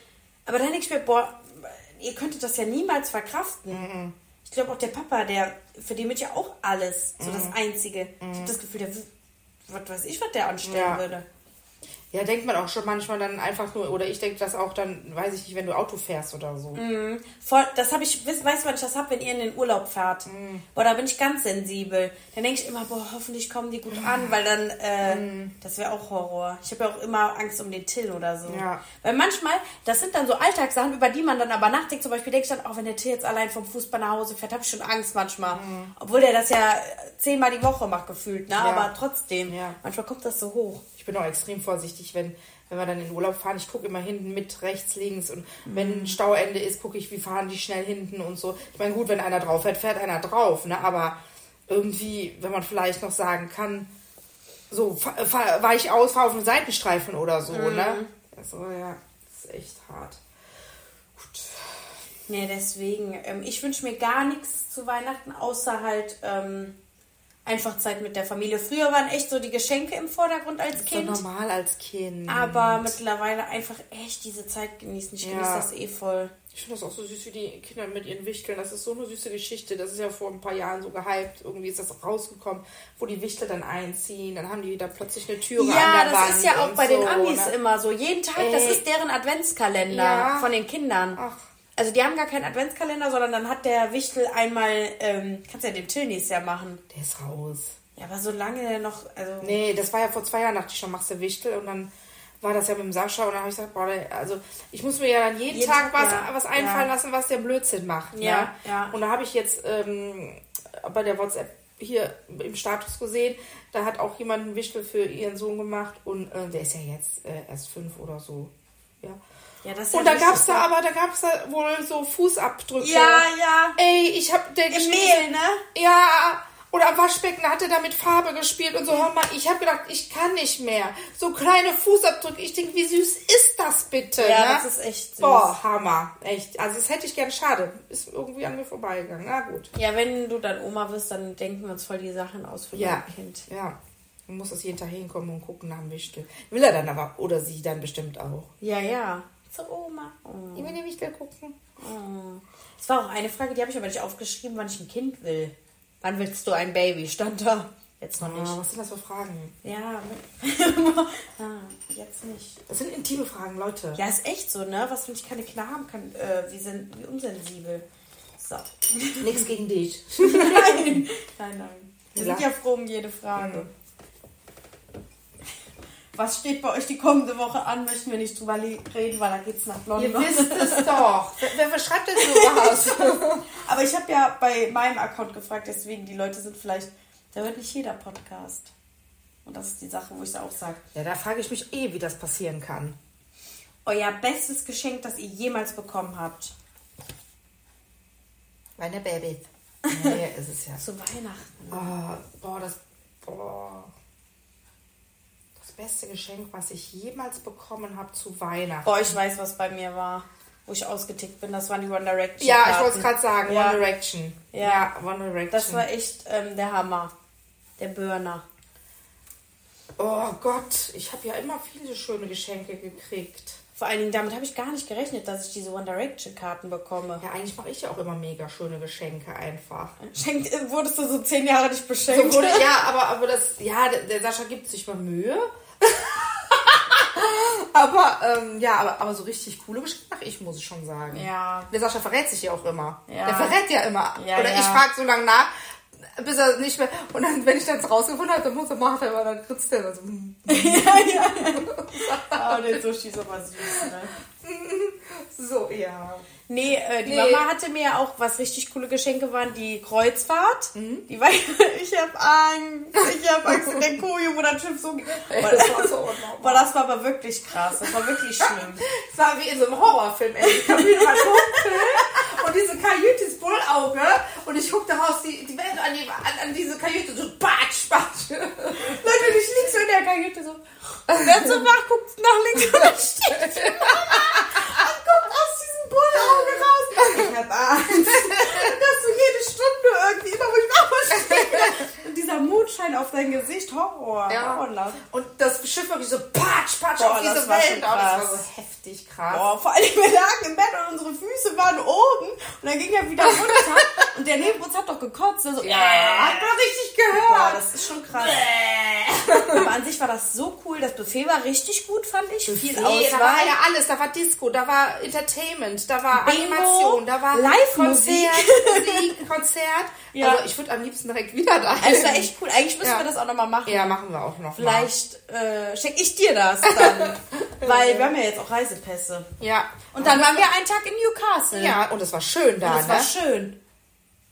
Aber dann denke ich mir, boah, ihr könntet das ja niemals verkraften. Ich glaube auch der Papa, der, für den wird ja auch alles, so das Einzige. Ich habe das Gefühl, der, was weiß ich, was der anstellen Ja. würde. Ja, denkt man auch schon manchmal dann einfach nur, oder ich denke das auch dann, weiß ich nicht, wenn du Auto fährst oder so. Voll, das habe ich, weißt du, wann ich das habe, wenn ihr in den Urlaub fahrt? Mm. Boah, da bin ich ganz sensibel. Dann denke ich immer, boah, hoffentlich kommen die gut an, weil dann, äh, das wäre auch Horror. Ich habe ja auch immer Angst um den Till oder so. Mm. Ja. Weil manchmal, das sind dann so Alltagssachen, über die man dann aber nachdenkt. Zum Beispiel denke ich dann, auch wenn der Till jetzt allein vom Fußball nach Hause fährt, habe ich schon Angst manchmal. Obwohl der das ja zehnmal die Woche macht, gefühlt, ne? Aber trotzdem, Mm. Ja. manchmal kommt das so hoch. Ich bin auch extrem vorsichtig, wenn, wenn wir dann in den Urlaub fahren. Ich gucke immer hinten mit, rechts, links. Und wenn ein Stauende ist, gucke ich, wie fahren die schnell hinten und so. Ich meine, gut, wenn einer drauf fährt, fährt einer drauf. Ne? Aber irgendwie, wenn man vielleicht noch sagen kann, so, weich aus, fahr auf einen Seitenstreifen oder so. Ne? Also, ja, das ist echt hart. Gut. Nee, deswegen. Ähm, ich wünsche mir gar nichts zu Weihnachten, außer halt ähm, einfach Zeit mit der Familie. Früher waren echt so die Geschenke im Vordergrund als So Kind. normal als Kind. Aber mittlerweile einfach echt diese Zeit genießen. Ich Ja. genieße das eh voll. Ich finde das auch so süß, wie die Kinder mit ihren Wichteln. Das ist so eine süße Geschichte. Das ist ja vor ein paar Jahren so gehypt. Irgendwie ist das rausgekommen, wo die Wichtel dann einziehen. Dann haben die da plötzlich eine Türe an Ja, der das Wand. ist ja auch bei den so, Amis ne? immer so. Jeden Tag, das Ey. ist deren Adventskalender Ja. von den Kindern. Ach. Also die haben gar keinen Adventskalender, sondern dann hat der Wichtel einmal, ähm, kannst ja den Till nächstes Jahr machen. Der ist raus. Ja, aber solange der noch, also Nee, das war ja vor zwei Jahren, dachte ich schon, machst du Wichtel. Und dann war das ja mit dem Sascha. Und dann habe ich gesagt, boah, also ich muss mir ja dann jeden, Jeden Tag, was, ja. was einfallen Ja. lassen, was der Blödsinn macht. Ja, ne? ja. Und da habe ich jetzt ähm, bei der WhatsApp hier im Status gesehen, da hat auch jemand einen Wichtel für ihren Sohn gemacht. Und äh, der ist ja jetzt äh, erst fünf oder so. Ja. Ja, das ist Und da gab es da aber, da gab es da wohl so Fußabdrücke. Ja, ja. Ey, ich hab der Im Mehl, ne? Ja, Oder am Waschbecken hat er da mit Farbe gespielt und so. Hör mal, ich habe gedacht, ich kann nicht mehr. So kleine Fußabdrücke. Ich denke, wie süß ist das bitte? Ja, ne? das ist echt süß. Boah, Hammer. Echt. Also das hätte ich gern schade. Ist irgendwie an mir vorbeigegangen. Na gut. Ja, wenn du dann Oma wirst, dann denken wir uns voll die Sachen aus für Ja. dein Kind. Ja. Man muss das jeden Tag hinkommen und gucken nach dem Wichtel. Will er dann aber, oder sie dann bestimmt auch. Ja, ja. So, Oma. Oh. Ich will den Wichtel gucken. Es war auch eine Frage, die habe ich aber nicht aufgeschrieben, wann ich ein Kind will. Wann willst du ein Baby? Stand da. Jetzt noch nicht. Ah, was sind das für Fragen? Ja, ah, jetzt nicht. Das sind intime Fragen, Leute. Ja, ist echt so, ne? Was, wenn ich keine Kinder haben kann? Äh, wie, sind, wie unsensibel. So. Nichts gegen dich. nein, nein, nein. Wir Ja. sind ja froh um jede Frage. Was steht bei euch die kommende Woche an? Möchten wir nicht drüber reden, weil da geht's nach Ihr London. wisst es doch. Wer, wer, schreibt denn sowas? Aber ich habe ja bei meinem Account gefragt, deswegen die Leute sind vielleicht, da hört nicht jeder Podcast. Und das ist die Sache, wo ich da auch sage, ja, da frage ich mich eh, wie das passieren kann. euer bestes Geschenk, das ihr jemals bekommen habt. Meine Babys. Nee, ist es ja. Zu Weihnachten. Oh, boah, das. Boah. Das beste Geschenk, was ich jemals bekommen habe zu Weihnachten. Boah, ich weiß, was bei mir war, wo ich ausgetickt bin. Das waren die One Direction. ja, ich wollte es gerade sagen. Ja. One Direction. Ja. One Direction. Das war echt ähm, der Hammer. Der Burner. oh Gott, ich habe ja immer viele schöne Geschenke gekriegt. Vor allen Dingen, damit habe ich gar nicht gerechnet, dass ich diese One Direction Karten bekomme. Ja, eigentlich mache ich ja auch immer mega schöne Geschenke einfach. Schenkt, äh, wurdest du so zehn Jahre nicht So beschenkt? wurde, ja, aber, aber das, ja, der, der Sascha gibt sich mal Mühe. aber, ähm, ja, aber, aber so richtig coole Geschenke mache ich, muss ich schon sagen. Ja. Der Sascha verrät sich ja auch immer. Ja. Der verrät ja immer. Ja, Oder ja. ich frage so lange nach, bis er nicht mehr, und dann, wenn ich dann rausgefunden habe, dann muss er machen, aber dann kritzt er so. hm. Oh, der Sushi ist aber süß, ne? So, ja. Nee, äh, die Nee. Mama hatte mir auch, was richtig coole Geschenke waren, die Kreuzfahrt. Mhm. Die war, ich hab Angst, ich hab Angst in der das Schiff so... Boah, das war so unnormal. Boah, das war aber wirklich krass, das war wirklich schlimm. Es war wie in so einem Horrorfilm, ey. Die Kabine war dunkel und diese Kajüte ist Bullauge und ich guckte raus, die, die Welt an, die, an, an diese Kajüte so batsch, batsch. Leute, ich lieg so in der Kajüte so. Wer so wach guckt nach links und steht die Mama und guckt aus diesem Bullauge raus. Ich hab Angst, dass du jede Stunde irgendwie immer, wach stehe. Und dieser Mondschein auf dein Gesicht, Horror. Ja. Horrorlaut. Und das Schiff wirklich so patsch, patsch Boah, auf diese das war Welt. Oh, das war krass. so heftig krass. Boah, vor allem wir lagen im Bett und unsere Füße waren oben und dann ging er wieder runter und der neben uns hat doch gekotzt. Der So, ja, hat man richtig gehört. Boah, das ist schon krass. Aber an sich war das so cool. Das Buffet war richtig gut, fand ich. Viel Nee, da war Auswahl. ja alles. Da war Disco, da war Entertainment, da war Bingo, Animation, da war Live-Musik. Konzert. Ja. Also ich würde am liebsten direkt wieder da Das war echt cool. Eigentlich müssen Ja. wir das auch nochmal machen. Ja, machen wir auch noch Vielleicht äh, schenke ich dir das dann. Weil wir haben ja jetzt auch Reisepässe. Ja. Und dann waren wir einen Tag in Newcastle. Ja, und es war schön da, Und war ne? schön.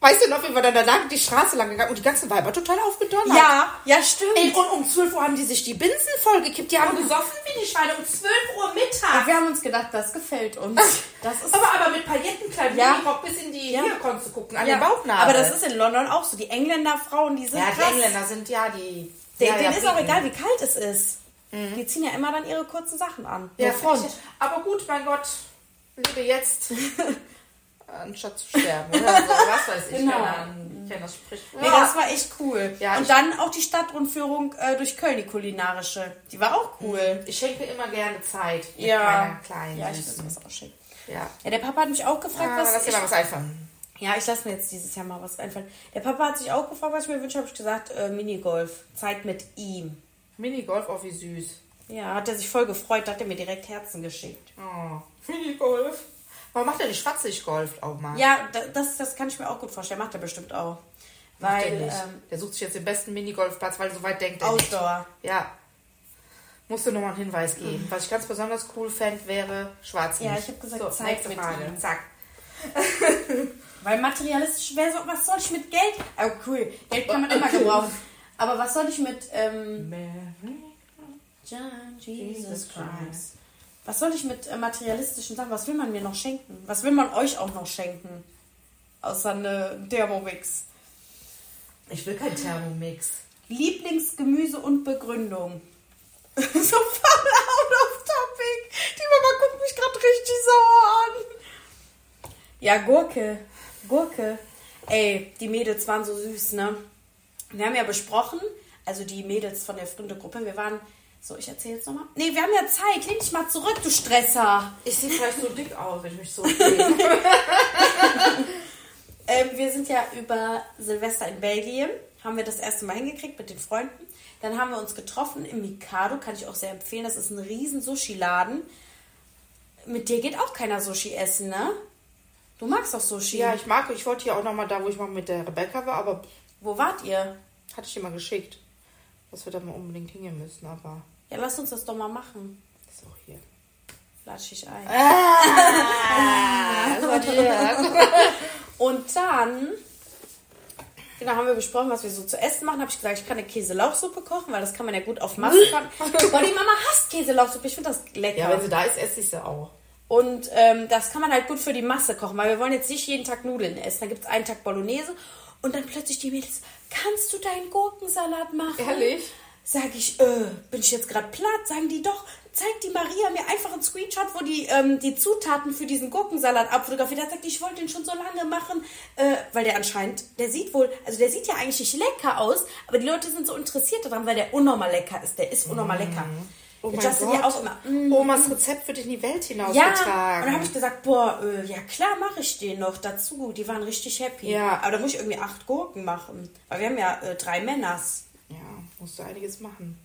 Weißt du noch, wie wir dann danach die Straße lang gegangen und die ganzen Weiber total aufgedonnert. Ja, ja, stimmt. Ey, und um 12 Uhr haben die sich die Binsen vollgekippt. Die haben gesoffen wie die Schweine um 12 Uhr Mittag. wir haben uns gedacht, das gefällt uns. Das ist Aber, aber mit Paillettenkleid, Ja. Minirock bis in die, Ja. hier konntest du gucken, an ja, den Bauchnabel. aber das ist in London auch so. Die Engländer-Frauen, die sind Ja, krass. die Engländer sind ja die... Den, ja, denen ja, ist auch egal, wie kalt es ist. Die ziehen ja immer dann ihre kurzen Sachen an. Ja, Front. Front. Aber gut, mein Gott, lebe jetzt, anstatt zu sterben. Oder so, was weiß ich. Genau. Ich kenne das Sprichwort. Nee, das war echt cool. Ja, und dann auch die Stadtrundführung äh, durch Köln, die kulinarische. Die war auch cool. ich schenke immer gerne Zeit Ja. kleinen Ja, ich muss was auch schicken. Ja. Ja, der Papa hat mich auch gefragt, Ah, was lass dir ich, mal was einfallen. Ja, ich lasse mir jetzt dieses Jahr mal was einfallen. Der Papa hat sich auch gefragt, was ich mir wünsche, habe ich gesagt, äh, Minigolf. Zeit mit ihm. Minigolf, oh wie süß. Ja, hat er sich voll gefreut, da hat er mir direkt Herzen geschickt. Oh, Minigolf. Warum macht er nicht Schwarzlichtgolf auch mal? Ja, da- das, das kann ich mir auch gut vorstellen. Macht er bestimmt auch. Macht er Weil, nicht. ähm, der sucht sich jetzt den besten Minigolfplatz, weil so weit denkt er nicht. Outdoor. Ja. Musste nochmal einen Hinweis geben. Was ich ganz besonders cool fände, wäre Schwarzlicht. Ja, ich hab gesagt, so, Zeit nächste mit Frage. ihm. Zack. Weil materialistisch wäre so, was soll ich mit Geld? Oh, cool. Geld kann man immer gebrauchen. Aber was soll ich mit, ähm, John Jesus Christ. Was soll ich mit äh, materialistischen Sachen, was will man mir noch schenken? Was will man euch auch noch schenken? Außer eine Thermomix. Ich will keinen Thermomix. Lieblingsgemüse und Begründung. so voll out of topic. Die Mama guckt mich gerade richtig sauer an. Ja, Gurke. Gurke. Ey, die Mädels waren so süß, ne? Wir haben ja besprochen, also die Mädels von der Freunde-Gruppe, wir waren. So, ich erzähle jetzt nochmal. Nee, wir haben ja Zeit. Lehn dich mal zurück, du Stresser. Ich sehe vielleicht so dick aus, wenn ich mich so. Ähm, wir sind ja über Silvester in Belgien, haben wir das erste Mal hingekriegt mit den Freunden. Dann haben wir uns getroffen im Mikado, kann ich auch sehr empfehlen. Das ist ein riesen Sushi-Laden. Mit dir geht auch keiner Sushi essen, ne? Du magst doch Sushi. ja, ich mag, ich wollte ja auch nochmal da, wo ich mal mit der Rebecca war, aber Wo wart ihr? hatte ich dir mal geschickt, dass wir da mal unbedingt hingehen müssen, aber Ja, lass uns das doch mal machen. ist auch hier. Latsch dich ein. Dir. Und dann, genau, haben wir besprochen, was wir so zu essen machen. Habe ich gesagt, ich kann eine Käselauchsuppe kochen, weil das kann man ja gut auf Masse kochen. Boah, die Mama hasst Käselauchsuppe. Ich finde das lecker. Ja, wenn sie da ist, esse ich sie auch. Und ähm, das kann man halt gut für die Masse kochen, weil wir wollen jetzt nicht jeden Tag Nudeln essen. Da gibt es einen Tag Bolognese und dann plötzlich die Mädels, kannst du deinen Gurkensalat machen? Ehrlich? Sag ich, äh, bin ich jetzt gerade platt? Sagen die doch, zeigt die Maria mir einfach einen Screenshot, wo die ähm, die Zutaten für diesen Gurkensalat abfotografiert hat. Sagt, ich wollte den schon so lange machen, äh, weil der anscheinend, der sieht wohl, also der sieht ja eigentlich nicht lecker aus, aber die Leute sind so interessiert daran, weil der unnormal lecker ist. Der ist unnormal lecker. Oh Der mein Justin Gott. ja auch immer. mm, Omas Rezept wird in die Welt ja, und hinausgetragen. dann habe ich gesagt, boah, äh, ja klar mache ich den noch dazu. Die waren richtig happy. Ja. Aber da muss ich irgendwie acht Gurken machen. Weil wir haben ja äh, drei Männers. ja, musst du einiges machen.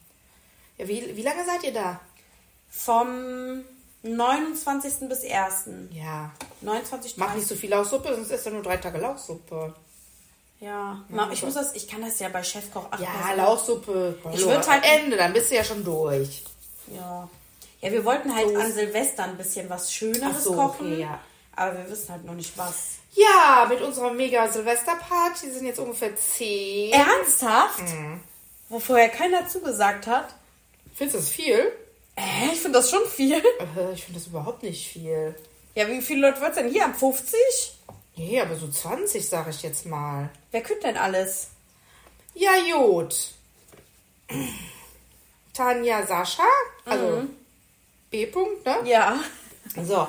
Ja, wie, wie lange seid ihr da? Vom 29. bis 1. Ja. 29. Mach nicht so viel Lauchsuppe, sonst ist ja nur drei Tage Lauchsuppe. Ja, Ma- ich muss das, ich kann das ja bei Chefkoch acht Ja, Lauchsuppe. Ich Hallo, würd halt- Ende, dann bist du ja schon durch. Ja. Ja, wir wollten halt So. an Silvester ein bisschen was Schöneres so, kochen. okay, ja. Aber wir wissen halt noch nicht was. Ja, mit unserer mega Silvesterparty sind jetzt ungefähr zehn. Ernsthaft? Mhm. Wo vorher keiner zugesagt hat? Findest du das viel? Äh, ich finde das schon viel. Äh, Ich finde das überhaupt nicht viel. Ja, wie viele Leute wird's denn hier? Am 50? Nee, aber so 20, sage ich jetzt mal. Wer kürt denn alles? Ja, gut. Tanja Sascha, also B. -Punkt, ne? Ja. So,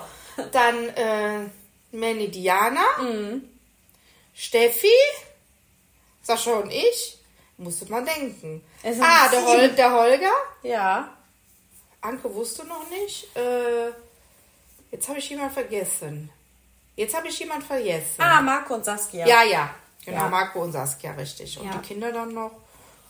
dann äh, Manny Diana, Steffi, Sascha und ich. Musste man denken. Ah, der. Hol der Holger. Ja. Anke wusste noch nicht. Äh, jetzt habe ich jemand vergessen. Jetzt habe ich jemand vergessen. Ah, Marco und Saskia. ja, ja. Genau, Ja. Marco und Saskia, richtig. Und Ja. die Kinder dann noch.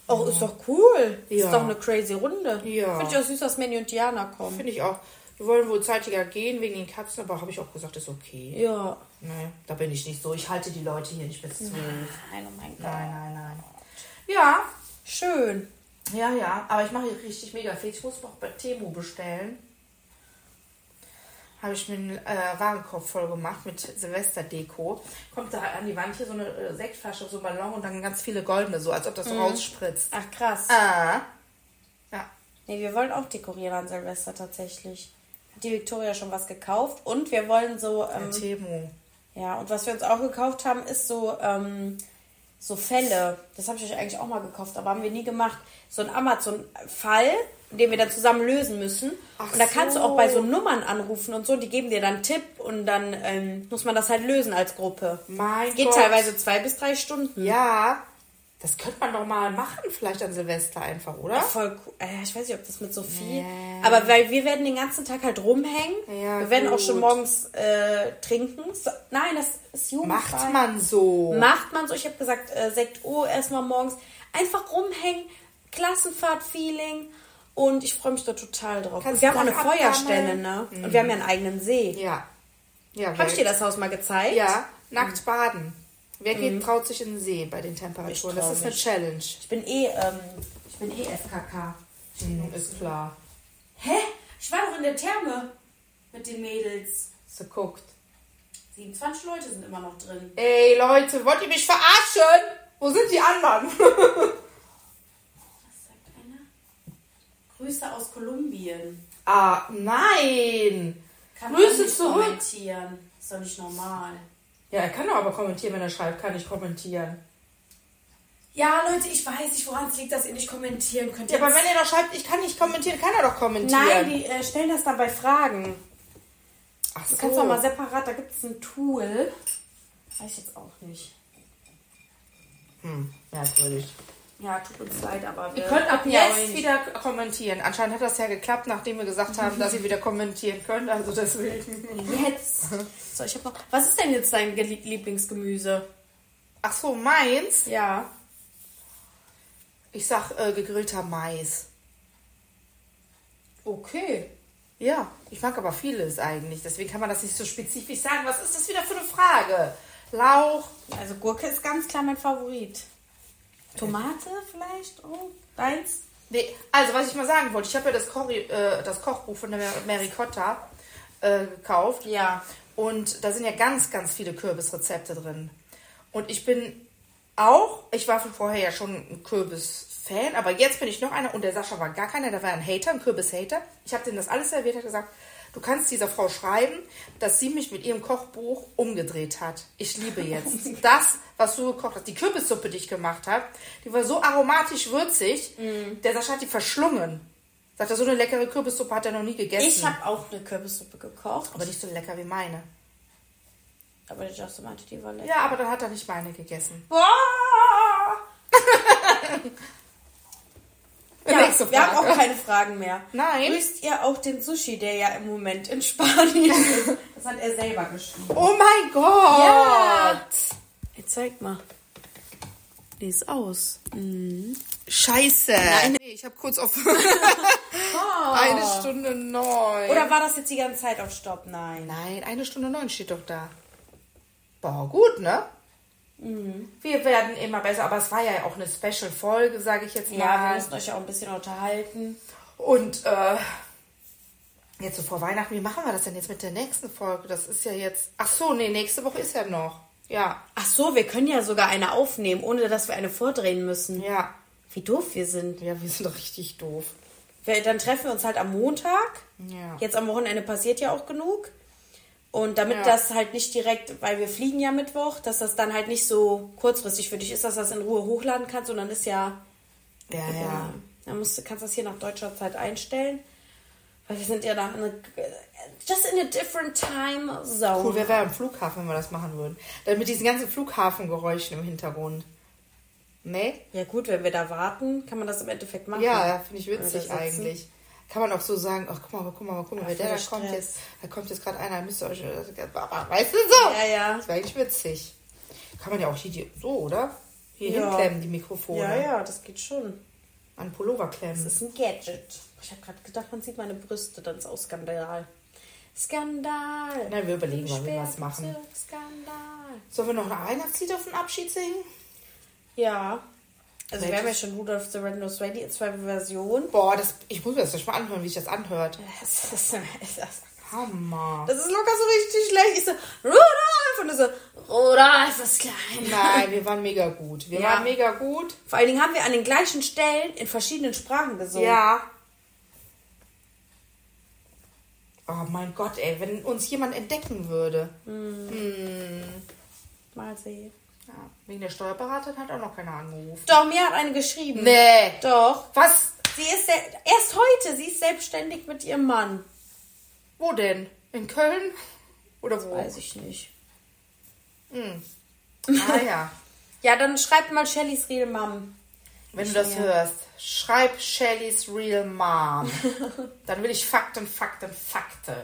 Oh, ist doch cool. Ja. Ist doch eine crazy Runde. Ja. Finde ich auch süß, dass Manny und Diana kommen. Finde ich auch. Wir wollen wohl zeitiger gehen wegen den Katzen, aber habe ich auch gesagt, ist okay. Ja. Nee, da bin ich nicht so. Ich halte die Leute hier nicht bis zwölf. Nein, oh mein Gott. Nein, nein, nein. Ja, Schön. ja, ja. Aber ich mache hier richtig mega viel. Ich muss noch bei Temu bestellen. Habe ich mir einen äh, Warenkorb voll gemacht mit Silvesterdeko. Kommt da an die Wand hier so eine äh, Sektflasche, so ein Ballon und dann ganz viele goldene, so als ob das so rausspritzt. Ach, krass. Ah. Ja. Nee, wir wollen auch dekorieren an Silvester tatsächlich. Hat die Victoria schon was gekauft und wir wollen so, ähm, Temu. ja, und was wir uns auch gekauft haben, ist so, ähm, so Fälle. Das habe ich euch eigentlich auch mal gekauft, aber haben wir nie gemacht. So ein Amazon-Fall, den wir dann zusammen lösen müssen. Ach und da kannst du auch bei so Nummern anrufen und so, die geben dir dann einen Tipp und dann ähm, muss man das halt lösen als Gruppe. Mein Geht Gott. teilweise zwei bis drei Stunden. Ja. Das könnte man doch mal machen, vielleicht an Silvester einfach, oder? Ja, voll cool. Ich weiß nicht, ob das mit Sophie. Aber weil wir werden den ganzen Tag halt rumhängen. Ja, wir werden auch schon gut. morgens äh, trinken. So, nein, das ist jugendfrei. Macht man so. Macht man so. Ich habe gesagt, äh, Sekt O erstmal morgens. Einfach rumhängen. Klassenfahrt-Feeling. Und ich freue mich da total drauf. Kannst wir haben auch eine Feuerstelle, ne? Und wir haben ja einen eigenen See. Ja. Ja, Habe ich dir das Haus mal gezeigt? Ja, nackt baden. Wer geht, traut sich in den See bei den Temperaturen? Das ist eine mich. Challenge. Ich bin eh, ähm, ich bin eh FKK. Hm, ist klar. Hä? Ich war doch in der Therme mit den Mädels. So guckt. 27 Leute sind immer noch drin. Ey, Leute, wollt ihr mich verarschen? Wo sind die anderen? Was sagt einer? Grüße aus Kolumbien. ah, nein. Kann Grüße zurück. kommentieren. Ist doch nicht normal. Ja, er kann doch aber kommentieren, wenn er schreibt, kann ich kommentieren. Ja, Leute, ich weiß nicht, woran es liegt, dass ihr nicht kommentieren könnt. Ja, aber wenn ihr doch schreibt, ich kann nicht kommentieren, kann er doch kommentieren. Nein, die äh, stellen das dann bei Fragen. Ach Du kannst doch mal separat, da gibt es ein Tool. Weiß ich jetzt auch nicht. Hm, merkwürdig. Ja, tut uns leid, aber wir Ihr könnt ab ja jetzt wieder kommentieren. Anscheinend hat das ja geklappt, nachdem wir gesagt haben, dass ihr wieder kommentieren könnt. Also deswegen. Jetzt. So, ich hab noch. Was ist denn jetzt dein Ge- Lieblingsgemüse? Ach so, meins. Ja. Ich sag äh, gegrillter Mais. Okay. Ja, ich mag aber vieles eigentlich. Deswegen kann man das nicht so spezifisch sagen. Was ist das wieder für eine Frage? Lauch. Also Gurke ist ganz klar mein Favorit. Tomate vielleicht? Oh, deins? Nee, also was ich mal sagen wollte, ich habe ja das, Kochi, äh, das Kochbuch von der Mary Cotta äh, gekauft. Ja. Und da sind ja ganz, ganz viele Kürbisrezepte drin. Und ich bin auch, ich war vorher ja schon ein Kürbis-Fan, aber jetzt bin ich noch einer und der Sascha war gar keiner, der war ein Hater, ein Kürbis-Hater. Ich habe denen das alles serviert, hat gesagt, du kannst dieser Frau schreiben, dass sie mich mit ihrem Kochbuch umgedreht hat. Ich liebe jetzt das, was du gekocht hast. Die Kürbissuppe, die ich gemacht habe, die war so aromatisch würzig, der Sascha hat die verschlungen. Sagt er, so eine leckere Kürbissuppe hat er noch nie gegessen. Ich habe auch eine Kürbissuppe gekocht. aber nicht so lecker wie meine. Aber der Justin meinte, die war lecker. Ja, aber dann hat er nicht meine gegessen. Boah! Ja, Nächste wir haben Frage. auch keine Fragen mehr. Nein. Grüßt ihr auch den Sushi, der ja im Moment in Spanien ist? Das hat er selber geschrieben. Oh mein Gott! Ja. Jetzt zeig mal. Wie ist aus? Scheiße. Nein. Nee, ich habe kurz auf eine Stunde neun. Oder war das jetzt die ganze Zeit auf Stopp? Nein. Nein, eine Stunde neun steht doch da. Boah, gut, ne? Mhm. Wir werden immer besser, aber es war ja auch eine Special-Folge, sage ich jetzt mal. Ja, wir müssen euch ja auch ein bisschen unterhalten. Und äh, jetzt so vor Weihnachten, wie machen wir das denn jetzt mit der nächsten Folge? Das ist ja jetzt. Ach so, nee, nächste Woche ist ja noch. Ja, Ach so, wir können ja sogar eine aufnehmen, ohne dass wir eine vordrehen müssen. ja. Wie doof wir sind. Ja, wir sind doch richtig doof. Wir- Dann treffen wir uns halt am Montag. Ja. Jetzt am Wochenende passiert ja auch genug. Und damit Ja. das halt nicht direkt, weil wir fliegen ja Mittwoch, dass das dann halt nicht so kurzfristig für dich ist, dass du das in Ruhe hochladen kannst, sondern ist ja, Ja, ja, ja. dann musst, du- kannst du das hier nach deutscher Zeit einstellen. Weil wir sind ja dann in a, just in a different time zone. Cool, wer wäre am Flughafen, wenn wir das machen würden? Dann mit diesen ganzen Flughafengeräuschen im Hintergrund. Nee? Ja gut, wenn wir da warten, kann man das im Endeffekt machen. Ja, finde ich wir witzig da eigentlich. Kann man auch so sagen, ach guck mal, guck mal, guck mal, voll der da kommt Stress. jetzt, da kommt jetzt gerade einer, müsst ihr euch, weißt du so? Ja, ja. Das wäre eigentlich witzig. Kann man ja auch hier die, so, oder? Hier Ja. hinklemmen, die Mikrofone. Ja, ja, das geht schon. An Pullover klemmen. Das ist ein Gadget. Ich habe gerade gedacht, man sieht meine Brüste, dann ist auch Skandal. Skandal. Na, wir überlegen mal, wie wir was machen. Skandal. Sollen wir noch ein Weihnachtslied auf den Abschied singen? Ja. Also wir haben ja schon Rudolph the Red-Nosed Reindeer, zwei Versionen. Boah, das, ich muss mir das mal anhören, wie sich das anhört. Das ist, das, Hammer. das ist locker so richtig schlecht. Ich so, Rudolph! Und du so, Rudolph ist klein. Nein, wir waren mega gut. Wir Ja. waren mega gut. Vor allen Dingen haben wir an den gleichen Stellen in verschiedenen Sprachen gesungen. Ja. Oh mein Gott, ey, wenn uns jemand entdecken würde. Mal sehen. Ja, wegen der Steuerberaterin hat auch noch keiner angerufen. Doch, mir hat eine geschrieben. Nee. Doch. Was? Sie ist erst heute, sie ist selbstständig mit ihrem Mann. Wo denn? In Köln? Oder wo? Weiß ich nicht. Ah ja. Ja, dann schreibt mal Shellys Real Mom. Wenn du das hörst, schreib Shellys Real Mom. Dann will ich Fakten, Fakten, Fakten.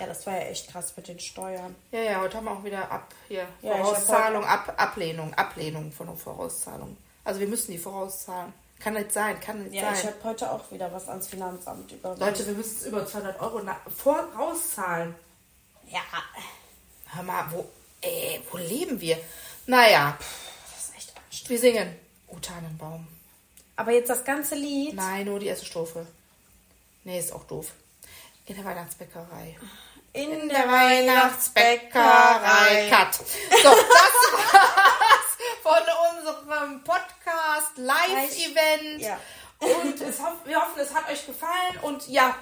Ja, das war ja echt krass mit den Steuern. Ja, ja, heute haben wir auch wieder ab hier. Ja, ich Vorauszahlung, ab, Ablehnung, Ablehnung von der Vorauszahlung. Also wir müssen die vorauszahlen. Kann nicht sein, kann nicht Ja, ich sein. habe heute auch wieder was ans Finanzamt überwiesen. Leute, wir müssen es über 200 Euro vorauszahlen. Ja, Hör mal, wo, äh, wo leben wir? Naja, das ist echt anstrengend. wir singen. O Tannenbaum. Aber jetzt das ganze Lied. Nein, nur die erste Strophe. Nee, ist auch doof. In der Weihnachtsbäckerei. In, der Weihnachtsbäckerei. Cut. So, das war's von unserem Podcast Live-Event. Ja. Und hoff, wir hoffen, es hat euch gefallen. Und ja,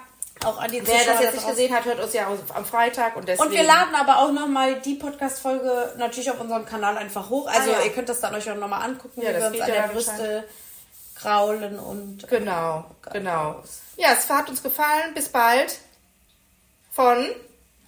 Auch an die Wer Zuschauer das jetzt nicht gesehen hat, hört uns ja am Freitag und deswegen. Und wir laden aber auch nochmal die Podcast-Folge natürlich auf unserem Kanal einfach hoch. Also Ah, ja. ihr könnt das dann euch auch nochmal angucken, Ja, wie wir uns an der Brüste kraulen und Genau, genau. Ja, es hat uns gefallen. Bis bald. Von